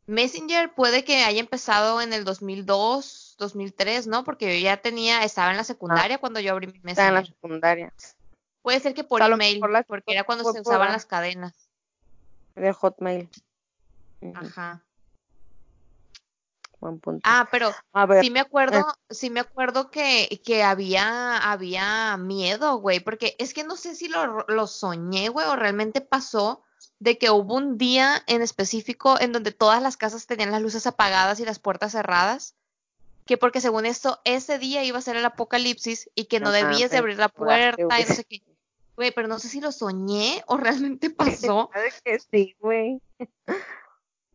Messenger puede que haya empezado en el 2002, 2003, ¿no? Porque yo ya tenía, estaba en la secundaria cuando yo abrí mi Messenger. Estaba en la secundaria. Puede ser que por email, porque era cuando se usaban las cadenas. De Hotmail. Ajá. Buen punto. Ah, pero sí me acuerdo, eh. sí me acuerdo que, que había, había miedo, güey, porque es que no sé si lo, lo soñé, güey, o realmente pasó de que hubo un día en específico en donde todas las casas tenían las luces apagadas y las puertas cerradas, que porque según esto, ese día iba a ser el apocalipsis y que no debías de abrir la puerta y no sé qué. Güey, pero no sé si lo soñé o realmente pasó. que sí, güey.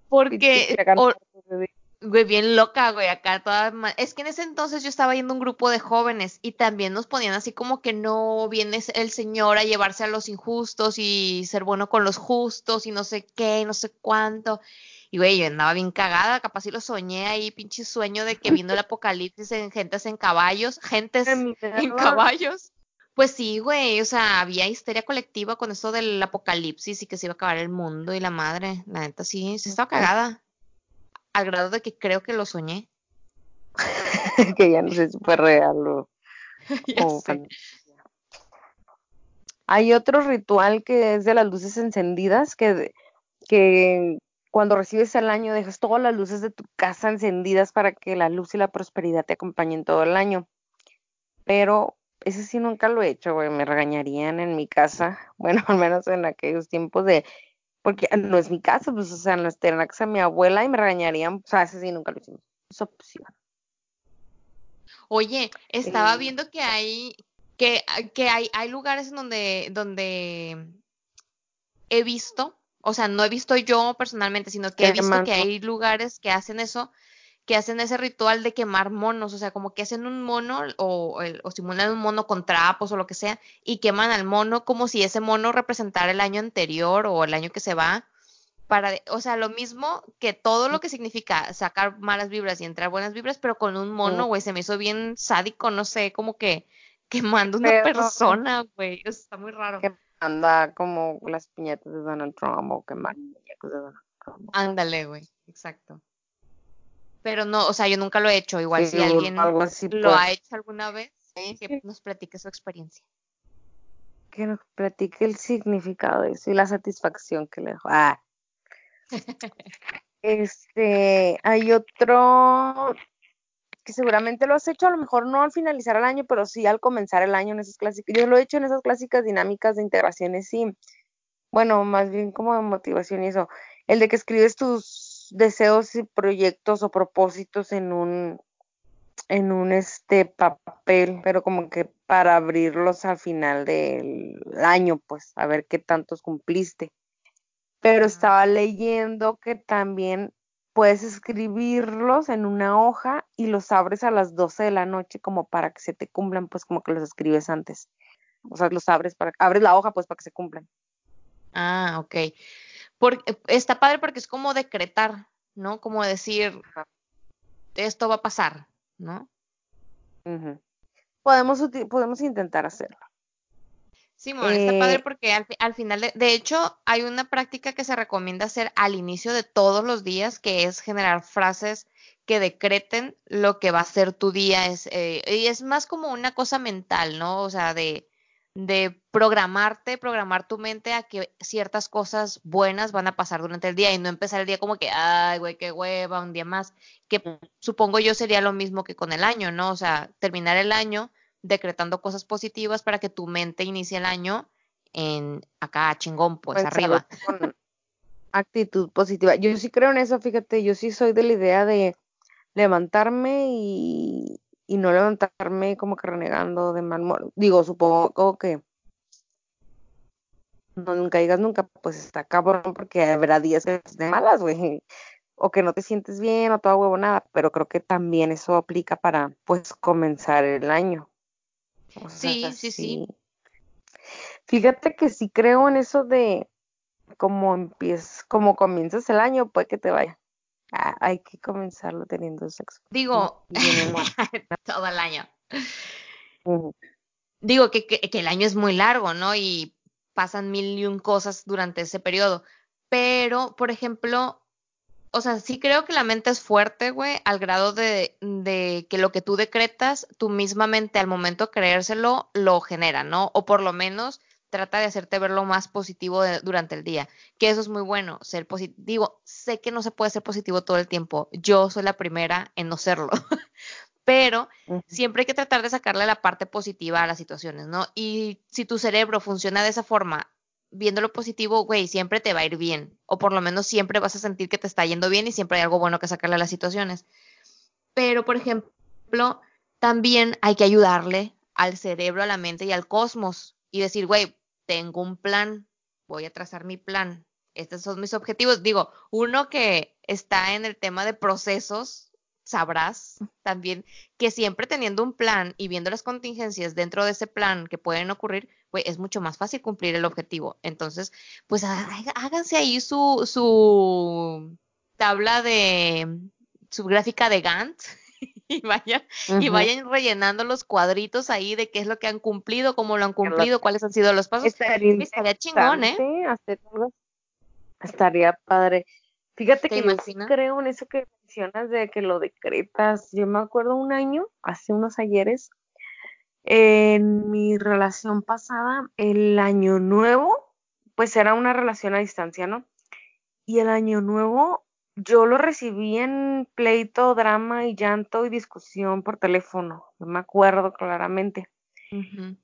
Porque, güey, bien loca, güey, acá toda. Es que en ese entonces yo estaba yendo un grupo de jóvenes y también nos ponían así como que no viene el Señor a llevarse a los injustos y ser bueno con los justos y no sé qué, y no sé cuánto. Y güey, yo andaba bien cagada, capaz si lo soñé ahí, pinche sueño de que viendo el apocalipsis en gentes en caballos, gentes en caballos. Pues sí, güey, o sea, había histeria colectiva con eso del apocalipsis y que se iba a acabar el mundo y la madre. La neta sí, sí estaba cagada. Al grado de que creo que lo soñé. que ya no sé si fue real o, Hay otro ritual que es de las luces encendidas, que, que cuando recibes el año dejas todas las luces de tu casa encendidas para que la luz y la prosperidad te acompañen todo el año. Pero ese sí nunca lo he hecho, güey, me regañarían en mi casa, bueno, al menos en aquellos tiempos de, porque no es mi casa, pues, o sea, no en la casa de mi abuela y me regañarían, o sea, ese sí nunca lo hicimos, es opción. Oye, estaba viendo que hay, que, que hay, hay lugares donde, donde he visto, o sea, no he visto yo personalmente, sino que he visto que hay lugares que hacen eso, que hacen ese ritual de quemar monos, o sea, como que hacen un mono o, o simulan un mono con trapos o lo que sea, y queman al mono como si ese mono representara el año anterior o el año que se va. Para, o sea, lo mismo que todo lo que significa sacar malas vibras y entrar buenas vibras, pero con un mono, güey, se me hizo bien sádico, no sé, como que quemando una Pero- persona, güey, está muy raro. Que anda como las piñatas de Donald Trump o quemar muñecos de Donald Trump. Ándale, güey, exacto. Pero no, o sea, yo nunca lo he hecho, igual Sí, si alguien algo así, lo pues. ha hecho alguna vez, que Sí. nos platique su experiencia. que nos platique el significado de eso y la satisfacción que le dejó. Ah. Este, hay otro que seguramente lo has hecho, a lo mejor no al finalizar el año, pero sí al comenzar el año en esas clásicas. Yo lo he hecho en esas clásicas dinámicas de integraciones y, bueno, más bien como de motivación y eso. El de que escribes tus deseos y proyectos o propósitos en un, en un este papel, pero como que para abrirlos al final del año, pues, a ver qué tantos cumpliste. Pero estaba leyendo que también puedes escribirlos en una hoja y los abres a las 12 de la noche como para que se te cumplan, pues como que los escribes antes. O sea, los abres para, abres la hoja pues para que se cumplan. Ah, ok. Porque, está padre porque es como decretar, ¿no? Como decir, esto va a pasar, ¿no? Podemos, podemos intentar hacerlo. Simón, está padre Eh, porque al final, de, de hecho, hay una práctica que se recomienda hacer al inicio de todos los días, que es generar frases que decreten lo que va a ser tu día. Es, eh, y es más como una cosa mental, ¿no? O sea, de, de programarte, programar tu mente a que ciertas cosas buenas van a pasar durante el día y no empezar el día como que, ay, güey, qué hueva, un día más, que supongo yo sería lo mismo que con el año, ¿no? O sea, terminar el año decretando cosas positivas para que tu mente inicie el año en acá chingón, pues comenzarlo arriba. con actitud positiva. Yo sí creo en eso, fíjate, yo sí soy de la idea de levantarme y, y no levantarme como que renegando de mal humor. Digo, supongo que no nunca digas nunca, pues está cabrón porque habrá días que estés de malas, güey, o que no te sientes bien o toda huevonada, pero creo que también eso aplica para, pues, comenzar el año. O sea, Sí, sí, sí. Fíjate que sí creo en eso de como empiezas, como comienzas el año, puede que te vaya. Ah, hay que comenzarlo teniendo sexo. Digo, todo el año. Digo que, que, que el año es muy largo, ¿no? Y pasan mil y un cosas durante ese periodo. Pero, por ejemplo, o sea, sí creo que la mente es fuerte, güey, al grado de, de que lo que tú decretas, tu misma mente al momento de creérselo, lo genera, ¿no? O por lo menos trata de hacerte ver lo más positivo de- durante el día, que eso es muy bueno, ser positivo. Sé que no se puede ser positivo todo el tiempo, yo soy la primera en no serlo, pero siempre hay que tratar de sacarle la parte positiva a las situaciones, ¿no? Y si tu cerebro funciona de esa forma, viendo lo positivo, güey, siempre te va a ir bien, o por lo menos siempre vas a sentir que te está yendo bien y siempre hay algo bueno que sacarle a las situaciones. Pero, por ejemplo, también hay que ayudarle al cerebro, a la mente y al cosmos y decir, güey, tengo un plan, voy a trazar mi plan. Estos son mis objetivos. Digo, uno que está en el tema de procesos, sabrás también que siempre teniendo un plan y viendo las contingencias dentro de ese plan que pueden ocurrir, pues es mucho más fácil cumplir el objetivo. Entonces, pues há- háganse ahí su, su tabla de, su gráfica de Gantt y vayan, y vayan rellenando los cuadritos ahí de qué es lo que han cumplido, cómo lo han cumplido, cuáles han sido los pasos. Estaría Estaría chingón, ¿eh? hacer. Estaría padre. Fíjate ¿Te que yo imaginas? creo en eso que mencionas de que lo decretas. Yo me acuerdo un año, hace unos ayeres, en mi relación pasada, el año nuevo, pues era una relación a distancia, ¿no? Y el año nuevo yo lo recibí en pleito, drama y llanto y discusión por teléfono. No me acuerdo claramente.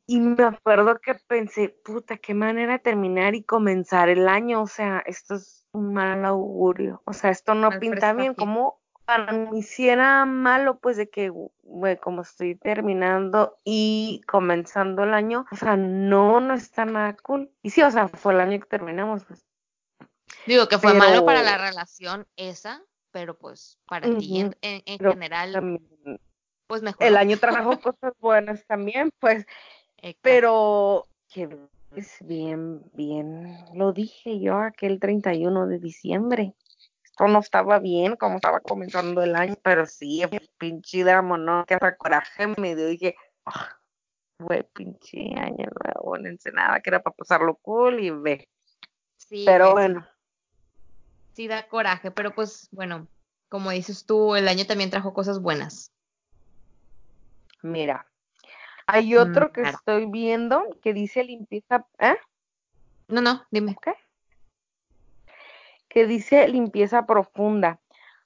Y me acuerdo que pensé, puta, qué manera de terminar y comenzar el año. O sea, esto es un mal augurio. O sea, esto no pinta bien. ¿Cómo, para mí sí era malo, pues de que, güey, como estoy terminando y comenzando el año, o sea, no, no está nada cool. Y sí, o sea, fue el año que terminamos, pues. Digo que fue Pero- malo para la relación esa, pero pues para ti en, en- general, también pues mejor. el año trajo cosas buenas también, pues, pero que es bien, bien, lo dije yo aquel 31 de diciembre. Esto no estaba bien como estaba comenzando el año, pero sí, el pinche drama, ¿no? Que hasta coraje me dio, dije, "Ah, güey, pinche año nuevo en Ensenada, que era para pasarlo cool y ve. Sí, Pero bueno, sí da coraje, pero pues bueno, como dices tú, el año también trajo cosas buenas. mira, hay otro que Claro. estoy viendo que dice limpieza, ¿eh? No, no, dime. ¿Qué? Que dice limpieza profunda.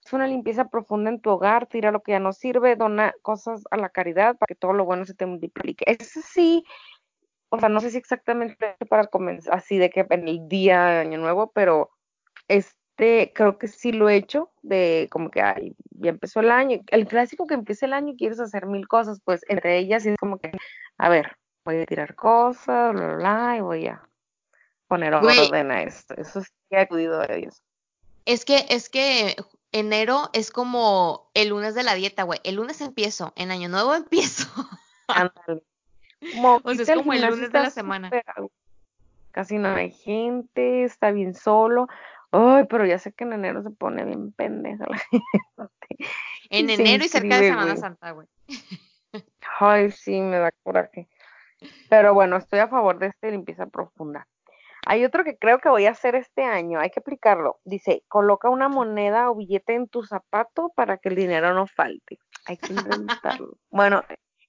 Es una limpieza profunda en tu hogar, tira lo que ya no sirve, dona cosas a la caridad para que todo lo bueno se te multiplique. Ese sí, o sea, no sé si exactamente para comenzar así de que en el día de Año Nuevo, pero este creo que sí lo he hecho, de como que ay, ya empezó el año. El clásico que empieza el año y quieres hacer mil cosas, pues entre ellas es como que, a ver, voy a tirar cosas, bla, bla, bla, y voy a poner orden a esto. Eso sí he acudido a ellos. Es que, es que enero es como el lunes de la dieta, güey. El lunes empiezo, en año nuevo empiezo. Ándale. Como O sea, es como el lunes de la semana. Casi no hay gente, está bien solo. Ay, pero ya sé que en enero se pone bien pendeja la gente. En enero y cerca de Semana güey. Santa, güey. Ay, sí, me da coraje. Pero bueno, estoy a favor de este limpieza profunda. Hay otro que creo que voy a hacer este año, hay que aplicarlo. Dice, coloca una moneda o billete en tu zapato para que el dinero no falte. Hay que intentarlo. bueno,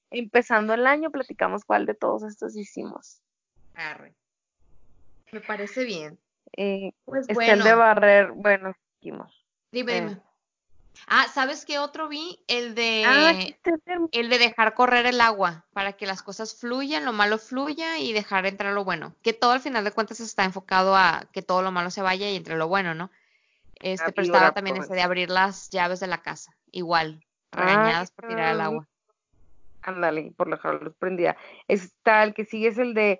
empezando el año, platicamos cuál de todos estos hicimos. Arre. Me parece bien. Eh, Pues está el de barrer, bueno, dime, eh. dime. Ah, ¿sabes qué otro vi? El de Ah, es el- el de dejar correr el agua para que las cosas fluyan, lo malo fluya y dejar entrar lo bueno. Que todo al final de cuentas está enfocado a que todo lo malo se vaya y entre lo bueno, ¿no? Este, La pero estaba también pues. ese de abrir las llaves de la casa. Igual, Ah, regañadas por tirar ah, agua. Ándale, por dejar la luz prendida. Está el que sigue es el de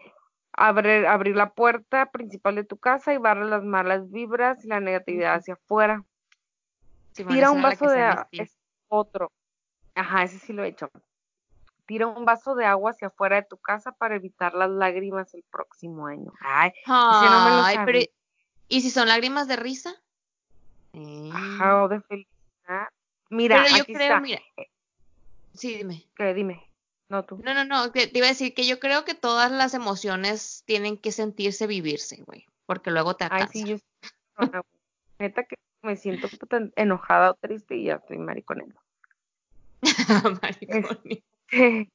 abrir, abrir la puerta principal de tu casa y barrer las malas vibras y la negatividad hacia afuera. Simón, Tira un vaso de agua. Es otro. Ajá, ese sí lo he hecho. Tira un vaso de agua hacia afuera de tu casa para evitar las lágrimas el próximo año. Ay, ese no me lo Ay, pero sabía. ¿y si son lágrimas de risa? Eh, Ajá, o de felicidad. Mira, Pero yo aquí creo, está. mira. Sí, dime. ¿Qué? Dime. No tú. No, no, no, te iba a decir que yo creo que todas las emociones tienen que sentirse vivirse, güey, porque luego te Ay, alcanza. sí, yo neta que me siento puta enojada o triste y ya estoy mariconendo. Maricón. Sí.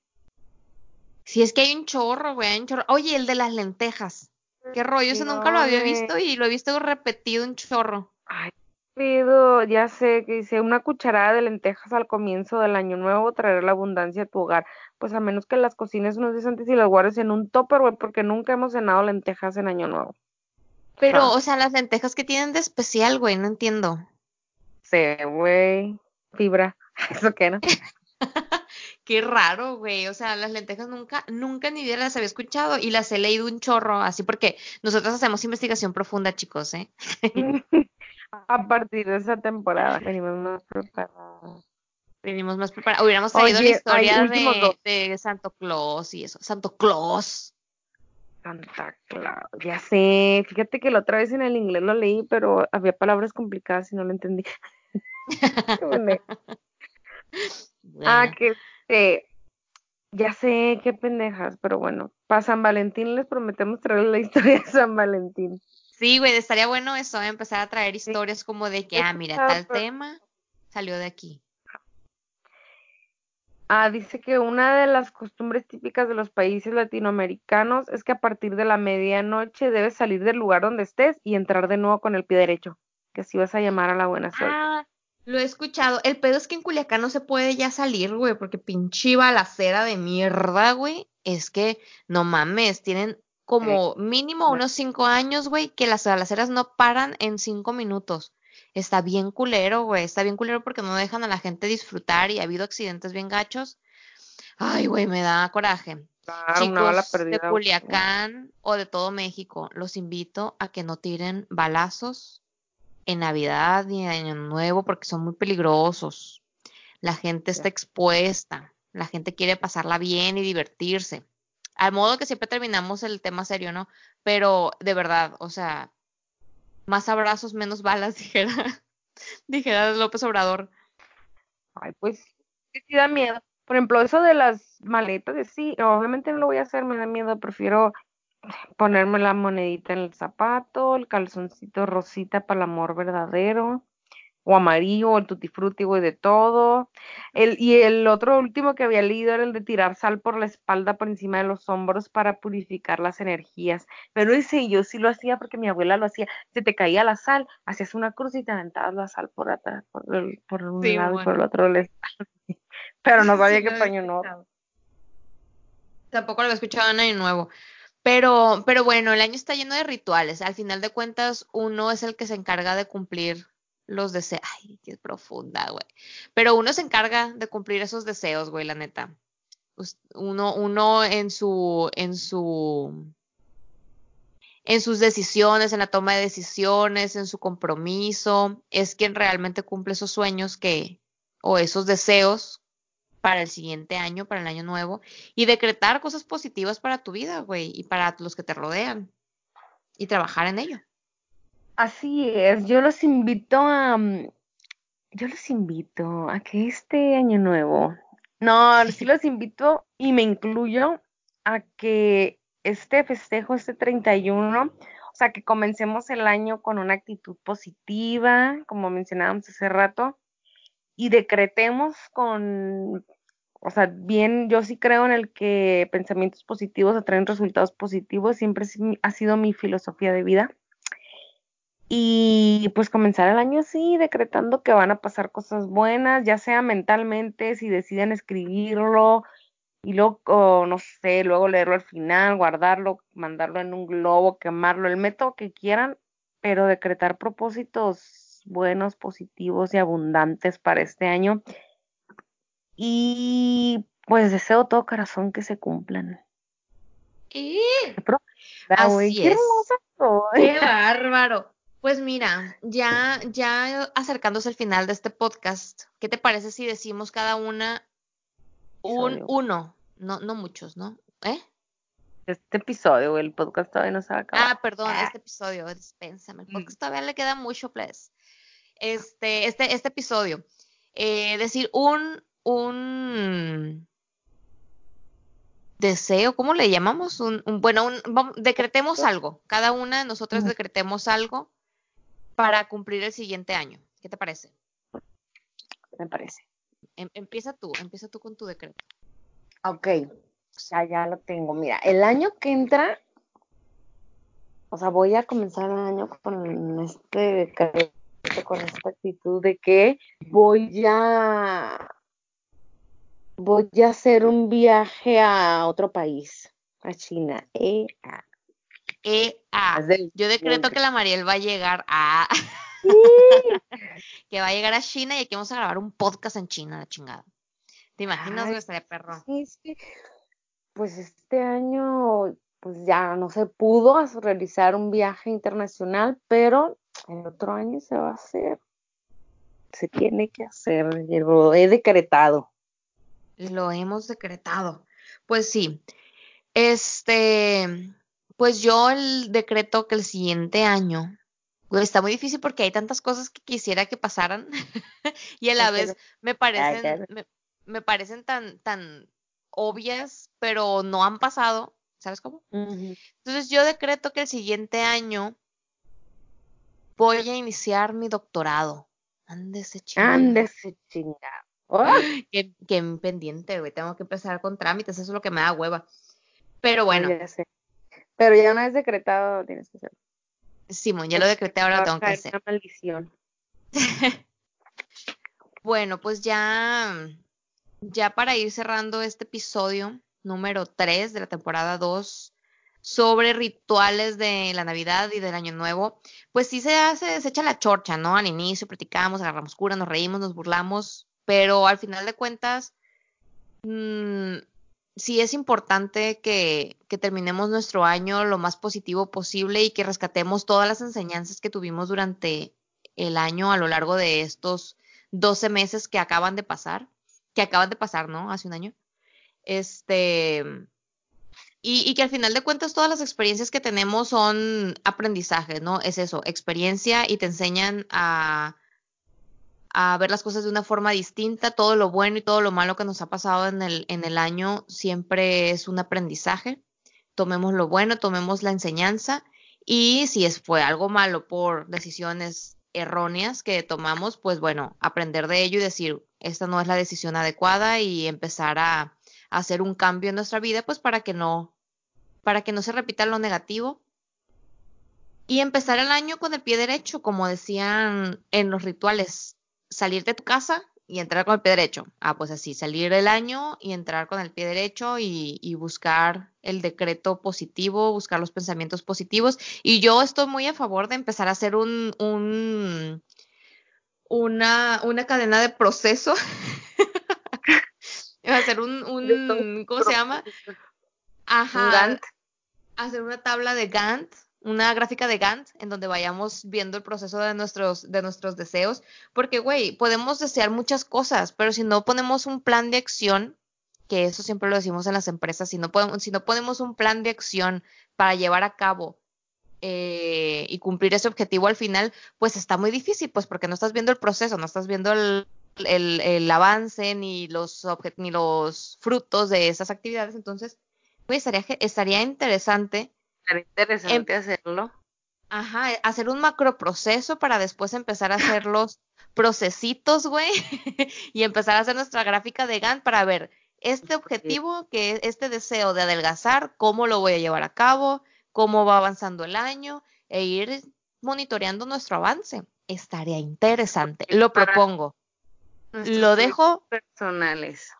Sí, es que hay un chorro, güey, hay un chorro. Oye, el de las lentejas. Qué rollo, ese nunca lo había visto y lo he visto repetido un chorro. Ay, pido, ya sé que dice una cucharada de lentejas al comienzo del año nuevo traerá la abundancia a tu hogar. Pues a menos que las cocines unos días antes y las guardes en un topper, güey, porque nunca hemos cenado lentejas en año nuevo. Pero, Ah. o sea, las lentejas que tienen de especial, güey, no entiendo. Sí, güey. Fibra. ¿Eso qué, no? Qué raro, güey. O sea, las lentejas nunca, nunca en mi vida las había escuchado y las he leído un chorro, así porque nosotros hacemos investigación profunda, chicos, ¿eh? A partir de esa temporada venimos más preparados. Venimos más preparados. Hubiéramos traído Oye, la historia de, Santo Claus y eso. Santo Claus. Santa Claus, ya sé. Fíjate que la otra vez en el inglés lo leí, pero había palabras complicadas y no lo entendí. Pendeja. Ah, Bueno. que este, ya sé qué pendejas, pero bueno, para San Valentín les prometemos traer la historia de San Valentín. Sí, güey, estaría bueno eso, ¿eh? empezar a traer Sí. historias como de que, ah, mira, tal tema salió de aquí. Ah, dice que una de las costumbres típicas de los países latinoamericanos es que a partir de la medianoche debes salir del lugar donde estés y entrar de nuevo con el pie derecho, que así vas a llamar a la buena suerte. Ah, lo he escuchado. El pedo es que en Culiacán no se puede ya salir, güey, porque pinche balacera de mierda, güey. Es que, no mames, tienen como mínimo No. unos cinco años, güey, que las balaceras no paran en cinco minutos. está bien culero, güey, está bien culero porque no dejan a la gente disfrutar y ha habido accidentes bien gachos. Ay, güey, me da coraje. Claro, una bala Chicos perdida. de Culiacán o de todo México, los invito a que no tiren balazos en Navidad ni en Año Nuevo porque son muy peligrosos. La gente está expuesta, la gente quiere pasarla bien y divertirse. Al modo que siempre terminamos el tema serio, ¿no? Pero de verdad, o sea, más abrazos, menos balas, dijera, dijera López Obrador. Ay, pues sí, da miedo. Por ejemplo, eso de las maletas, sí, obviamente no lo voy a hacer, me da miedo, prefiero ponerme la monedita en el zapato, el calzoncito rosita para el amor verdadero, o amarillo, o el tutti frutti, güey, de todo. El, y el otro último que había leído era el de tirar sal por la espalda, por encima de los hombros para purificar las energías. Pero ese yo sí lo hacía porque mi abuela lo hacía. Se te caía la sal, hacías una cruz y te aventabas la sal por atrás, por, el- por un Sí, lado y por el otro. Pero no sabía Sí, había paño no. Tampoco lo había escuchado Año Nuevo. Pero, pero bueno, el año está lleno de rituales. Al final de cuentas, uno es el que se encarga de cumplir los deseos. Ay, qué profunda, güey. Pero uno se encarga de cumplir esos deseos, güey, la neta. Uno, uno en su, en su, en sus decisiones, en la toma de decisiones, en su compromiso, es quien realmente cumple esos sueños que, o esos deseos para el siguiente año, para el año nuevo, y decretar cosas positivas para tu vida, güey, y para los que te rodean, y trabajar en ello. Así es, yo los invito a, mm, yo los invito a que este año nuevo, no, sí los invito y me incluyo a que este festejo, este 31, o sea, que comencemos el año con una actitud positiva, como mencionábamos hace rato, y decretemos con, o sea, bien, yo sí creo en el que pensamientos positivos atraen resultados positivos, siempre ha sido mi filosofía de vida. Y pues comenzar el año así, decretando que van a pasar cosas buenas, ya sea mentalmente, si deciden escribirlo y luego, no sé, luego leerlo al final, guardarlo, mandarlo en un globo, quemarlo, el método que quieran, pero decretar propósitos buenos, positivos y abundantes para este año. Y pues deseo todo corazón que se cumplan. Y Así qué es. qué bárbaro. Pues mira, ya, ya acercándose al final de este podcast, ¿qué te parece si decimos cada una un Episodio. uno? No, no muchos, ¿no? ¿Eh? Este episodio, el podcast todavía no se va a acabar. Ah, perdón, Ah. este episodio, dispénsame. El Mm. podcast todavía le queda mucho, please. Este, este, este episodio. Eh, decir un, un deseo, ¿cómo le llamamos? Un, un- bueno, un, decretemos algo. Cada una de nosotras decretemos algo para cumplir el siguiente año. ¿Qué te parece? me parece. Em- empieza tú, empieza tú con tu decreto. Ok, o sea, ya lo tengo. Mira, el año que entra, o sea, voy a comenzar el año con este decreto, con esta actitud de que voy a voy a hacer un viaje a otro país, a China. Eh, ah, E A. Yo decreto que la Mariel va a llegar a Sí. que va a llegar a China y aquí vamos a grabar un podcast en China, la chingada. ¿Te imaginas, güey? Estaría perro. Sí, que, pues este año, pues ya no se pudo realizar un viaje internacional, pero el otro año se va a hacer. Se tiene que hacer, lo he decretado. Lo hemos decretado. Pues sí. Este, pues yo el decreto que el siguiente año, güey, está muy difícil porque hay tantas cosas que quisiera que pasaran y a la vez me parecen, me, me parecen tan, tan obvias, pero no han pasado. ¿Sabes cómo? Entonces yo decreto que el siguiente año voy a iniciar mi doctorado. Ándese chingada. Ándese chingado. ¡Ay! Qué, qué pendiente, güey. Tengo que empezar con trámites, eso es lo que me da hueva. Pero bueno. Pero ya una vez decretado, tienes que hacer. Simón, ya lo decreté, ahora lo tengo que hacer. Una maldición. Bueno, pues ya, ya para ir cerrando este episodio número 3 de la temporada 2 sobre rituales de la Navidad y del Año Nuevo, pues sí se hace, se echa la chorcha, ¿no? Al inicio platicamos, agarramos cura, nos reímos, nos burlamos, pero al final de cuentas, mmm, sí es importante que, terminemos nuestro año lo más positivo posible y que rescatemos todas las enseñanzas que tuvimos durante el año a lo largo de estos 12 meses que acaban de pasar, que acaban de pasar, ¿no? Hace un año. Este, y, y, que al final de cuentas todas las experiencias que tenemos son aprendizaje, ¿no? Es eso, experiencia y te enseñan a, a ver las cosas de una forma distinta. Todo lo bueno y todo lo malo que nos ha pasado en el, en el año siempre es un aprendizaje. Tomemos lo bueno, tomemos la enseñanza y si es, fue algo malo por decisiones erróneas que tomamos, pues bueno, aprender de ello y decir, esta no es la decisión adecuada y empezar a, a hacer un cambio en nuestra vida, pues para que no, para que no se repita lo negativo. Y empezar el año con el pie derecho, como decían en los rituales, salir de tu casa y entrar con el pie derecho. Ah, pues así, salir el año y entrar con el pie derecho y, y, buscar el decreto positivo, buscar los pensamientos positivos. Y yo estoy muy a favor de empezar a hacer un, un una, una cadena de proceso. hacer un, un ¿cómo se llama? Ajá. Hacer una tabla de Gantt una gráfica de Gantt en donde vayamos viendo el proceso de nuestros, de nuestros deseos, porque, güey, podemos desear muchas cosas, pero si no ponemos un plan de acción, que eso siempre lo decimos en las empresas, si no, podemos, ponemos un plan de acción para llevar a cabo eh, y cumplir ese objetivo al final, pues está muy difícil, pues porque no estás viendo el proceso, no estás viendo el, el, el avance ni los, ni los frutos de esas actividades, entonces, güey, estaría, estaría interesante interesante em, hacerlo. Ajá, hacer un macro proceso para después empezar a hacer los procesitos, güey, y empezar a hacer nuestra gráfica de Gantt para ver este objetivo, que este deseo de adelgazar, cómo lo voy a llevar a cabo, cómo va avanzando el año e ir monitoreando nuestro avance. Estaría interesante, lo propongo. Lo dejo personales.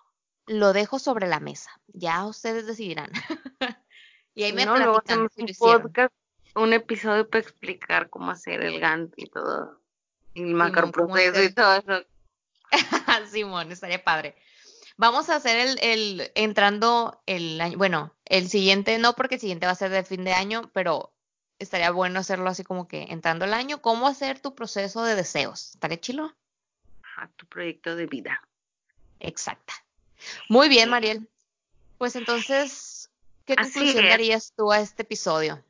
Lo dejo sobre la mesa. Ya ustedes decidirán. Y ahí me no, luego hacemos un podcast, un episodio para explicar cómo hacer el Gantt y todo. El macroproceso y todo eso. Simón, estaría padre. Vamos a hacer el, el, entrando el año, bueno, el siguiente no, porque el siguiente va a ser de fin de año, pero estaría bueno hacerlo así como que entrando el año, ¿cómo hacer tu proceso de deseos? ¿Estaría chilo? A tu proyecto de vida. Exacta. Muy bien, Mariel. Pues entonces, ¿Qué conclusión darías tú a este episodio?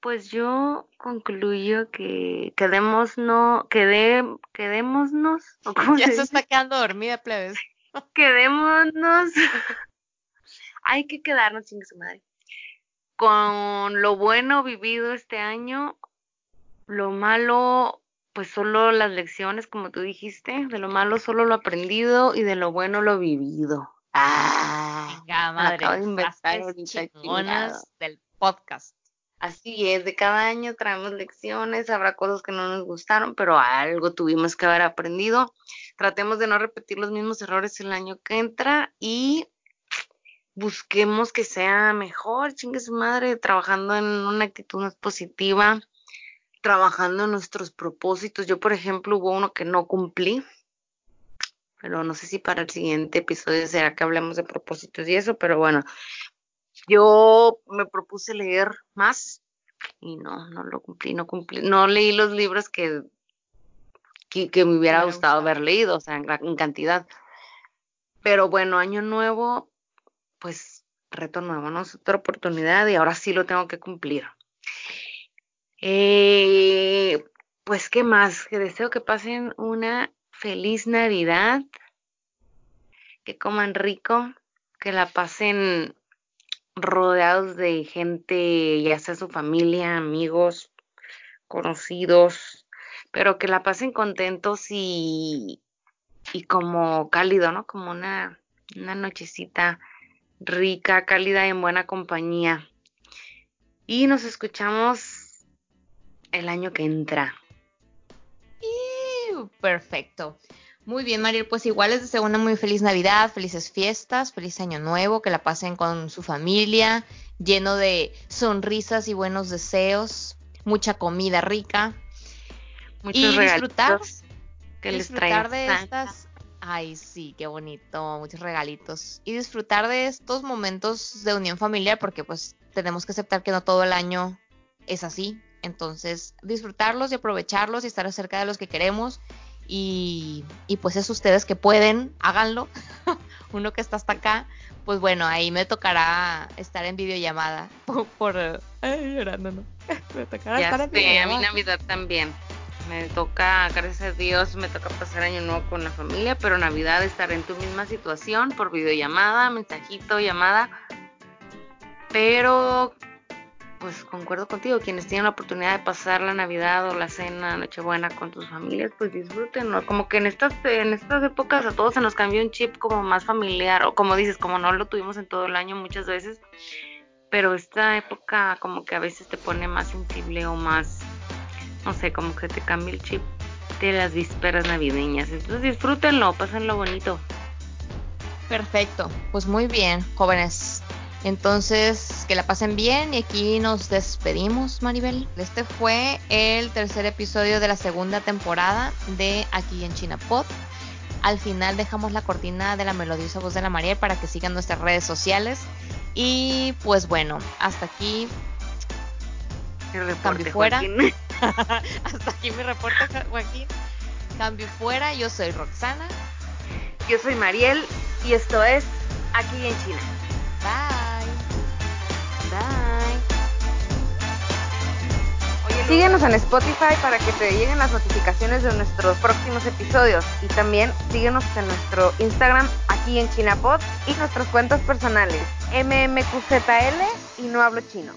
Pues yo concluyo que quedemos no, quedé, quedémonos. ya se, está quedando dormida, plebes. quedémonos. Hay que quedarnos, sin su madre. Con lo bueno vivido este año, lo malo, pues solo las lecciones, como tú dijiste, de lo malo solo lo aprendido y de lo bueno lo vivido. Ah, Venga, madre, del podcast. Así es, de cada año traemos lecciones, habrá cosas que no nos gustaron, pero algo tuvimos que haber aprendido. Tratemos de no repetir los mismos errores el año que entra y busquemos que sea mejor, chingue su madre, trabajando en una actitud más positiva, trabajando en nuestros propósitos. Yo, por ejemplo, hubo uno que no cumplí, pero no sé si para el siguiente episodio será que hablemos de propósitos y eso, pero bueno, yo me propuse leer más y no, no lo cumplí, no cumplí, no leí los libros que, que, me hubiera gustado haber leído, o sea, en, cantidad. Pero bueno, año nuevo, pues reto nuevo, ¿no? Es otra oportunidad y ahora sí lo tengo que cumplir. Eh, pues, ¿qué más? Que deseo que pasen una feliz Navidad, que coman rico, que la pasen rodeados de gente, ya sea su familia, amigos, conocidos, pero que la pasen contentos y, y como cálido, ¿no? Como una, una nochecita rica, cálida y en buena compañía. Y nos escuchamos el año que entra perfecto. Muy bien, Mariel, pues igual les deseo una muy feliz Navidad, felices fiestas, feliz año nuevo, que la pasen con su familia, lleno de sonrisas y buenos deseos, mucha comida rica. Muchos y disfrutar, que les disfrutar de Santa. estas... Ay, sí, qué bonito, muchos regalitos. Y disfrutar de estos momentos de unión familiar porque pues tenemos que aceptar que no todo el año es así. Entonces, disfrutarlos y aprovecharlos y estar cerca de los que queremos. Y, y pues es ustedes que pueden, háganlo. Uno que está hasta acá, pues bueno, ahí me tocará estar en videollamada. Por, por ay, llorando, ¿no? Me tocará Ya estar en sé, a mí videollamada. Navidad también. Me toca, gracias a Dios, me toca pasar año nuevo con la familia, pero Navidad estar en tu misma situación por videollamada, mensajito, llamada. Pero, pues concuerdo contigo, quienes tienen la oportunidad de pasar la Navidad o la cena, Nochebuena con tus familias, pues disfrútenlo. Como que en estas, en estas épocas a todos se nos cambió un chip como más familiar, o como dices, como no lo tuvimos en todo el año muchas veces, pero esta época como que a veces te pone más sensible o más, no sé, como que te cambia el chip de las vísperas navideñas. Entonces disfrútenlo, pásenlo bonito. Perfecto, pues muy bien, jóvenes. Entonces, que la pasen bien y aquí nos despedimos, Maribel. Este fue el tercer episodio de la segunda temporada de Aquí en China Pod. Al final dejamos la cortina de la melodiosa voz de la Mariel para que sigan nuestras redes sociales. Y pues bueno, hasta aquí, El reporte, Cambio fuera. Hasta aquí mi reporte, Jo- Joaquín. Cambio fuera, yo soy Roxana. Yo soy Mariel y esto es Aquí en China. Bye. Bye. Síguenos en Spotify para que te lleguen las notificaciones de nuestros próximos episodios y también síguenos en nuestro Instagram aquí en Chinapod y nuestras cuentas personales mmqzl y no hablo chino.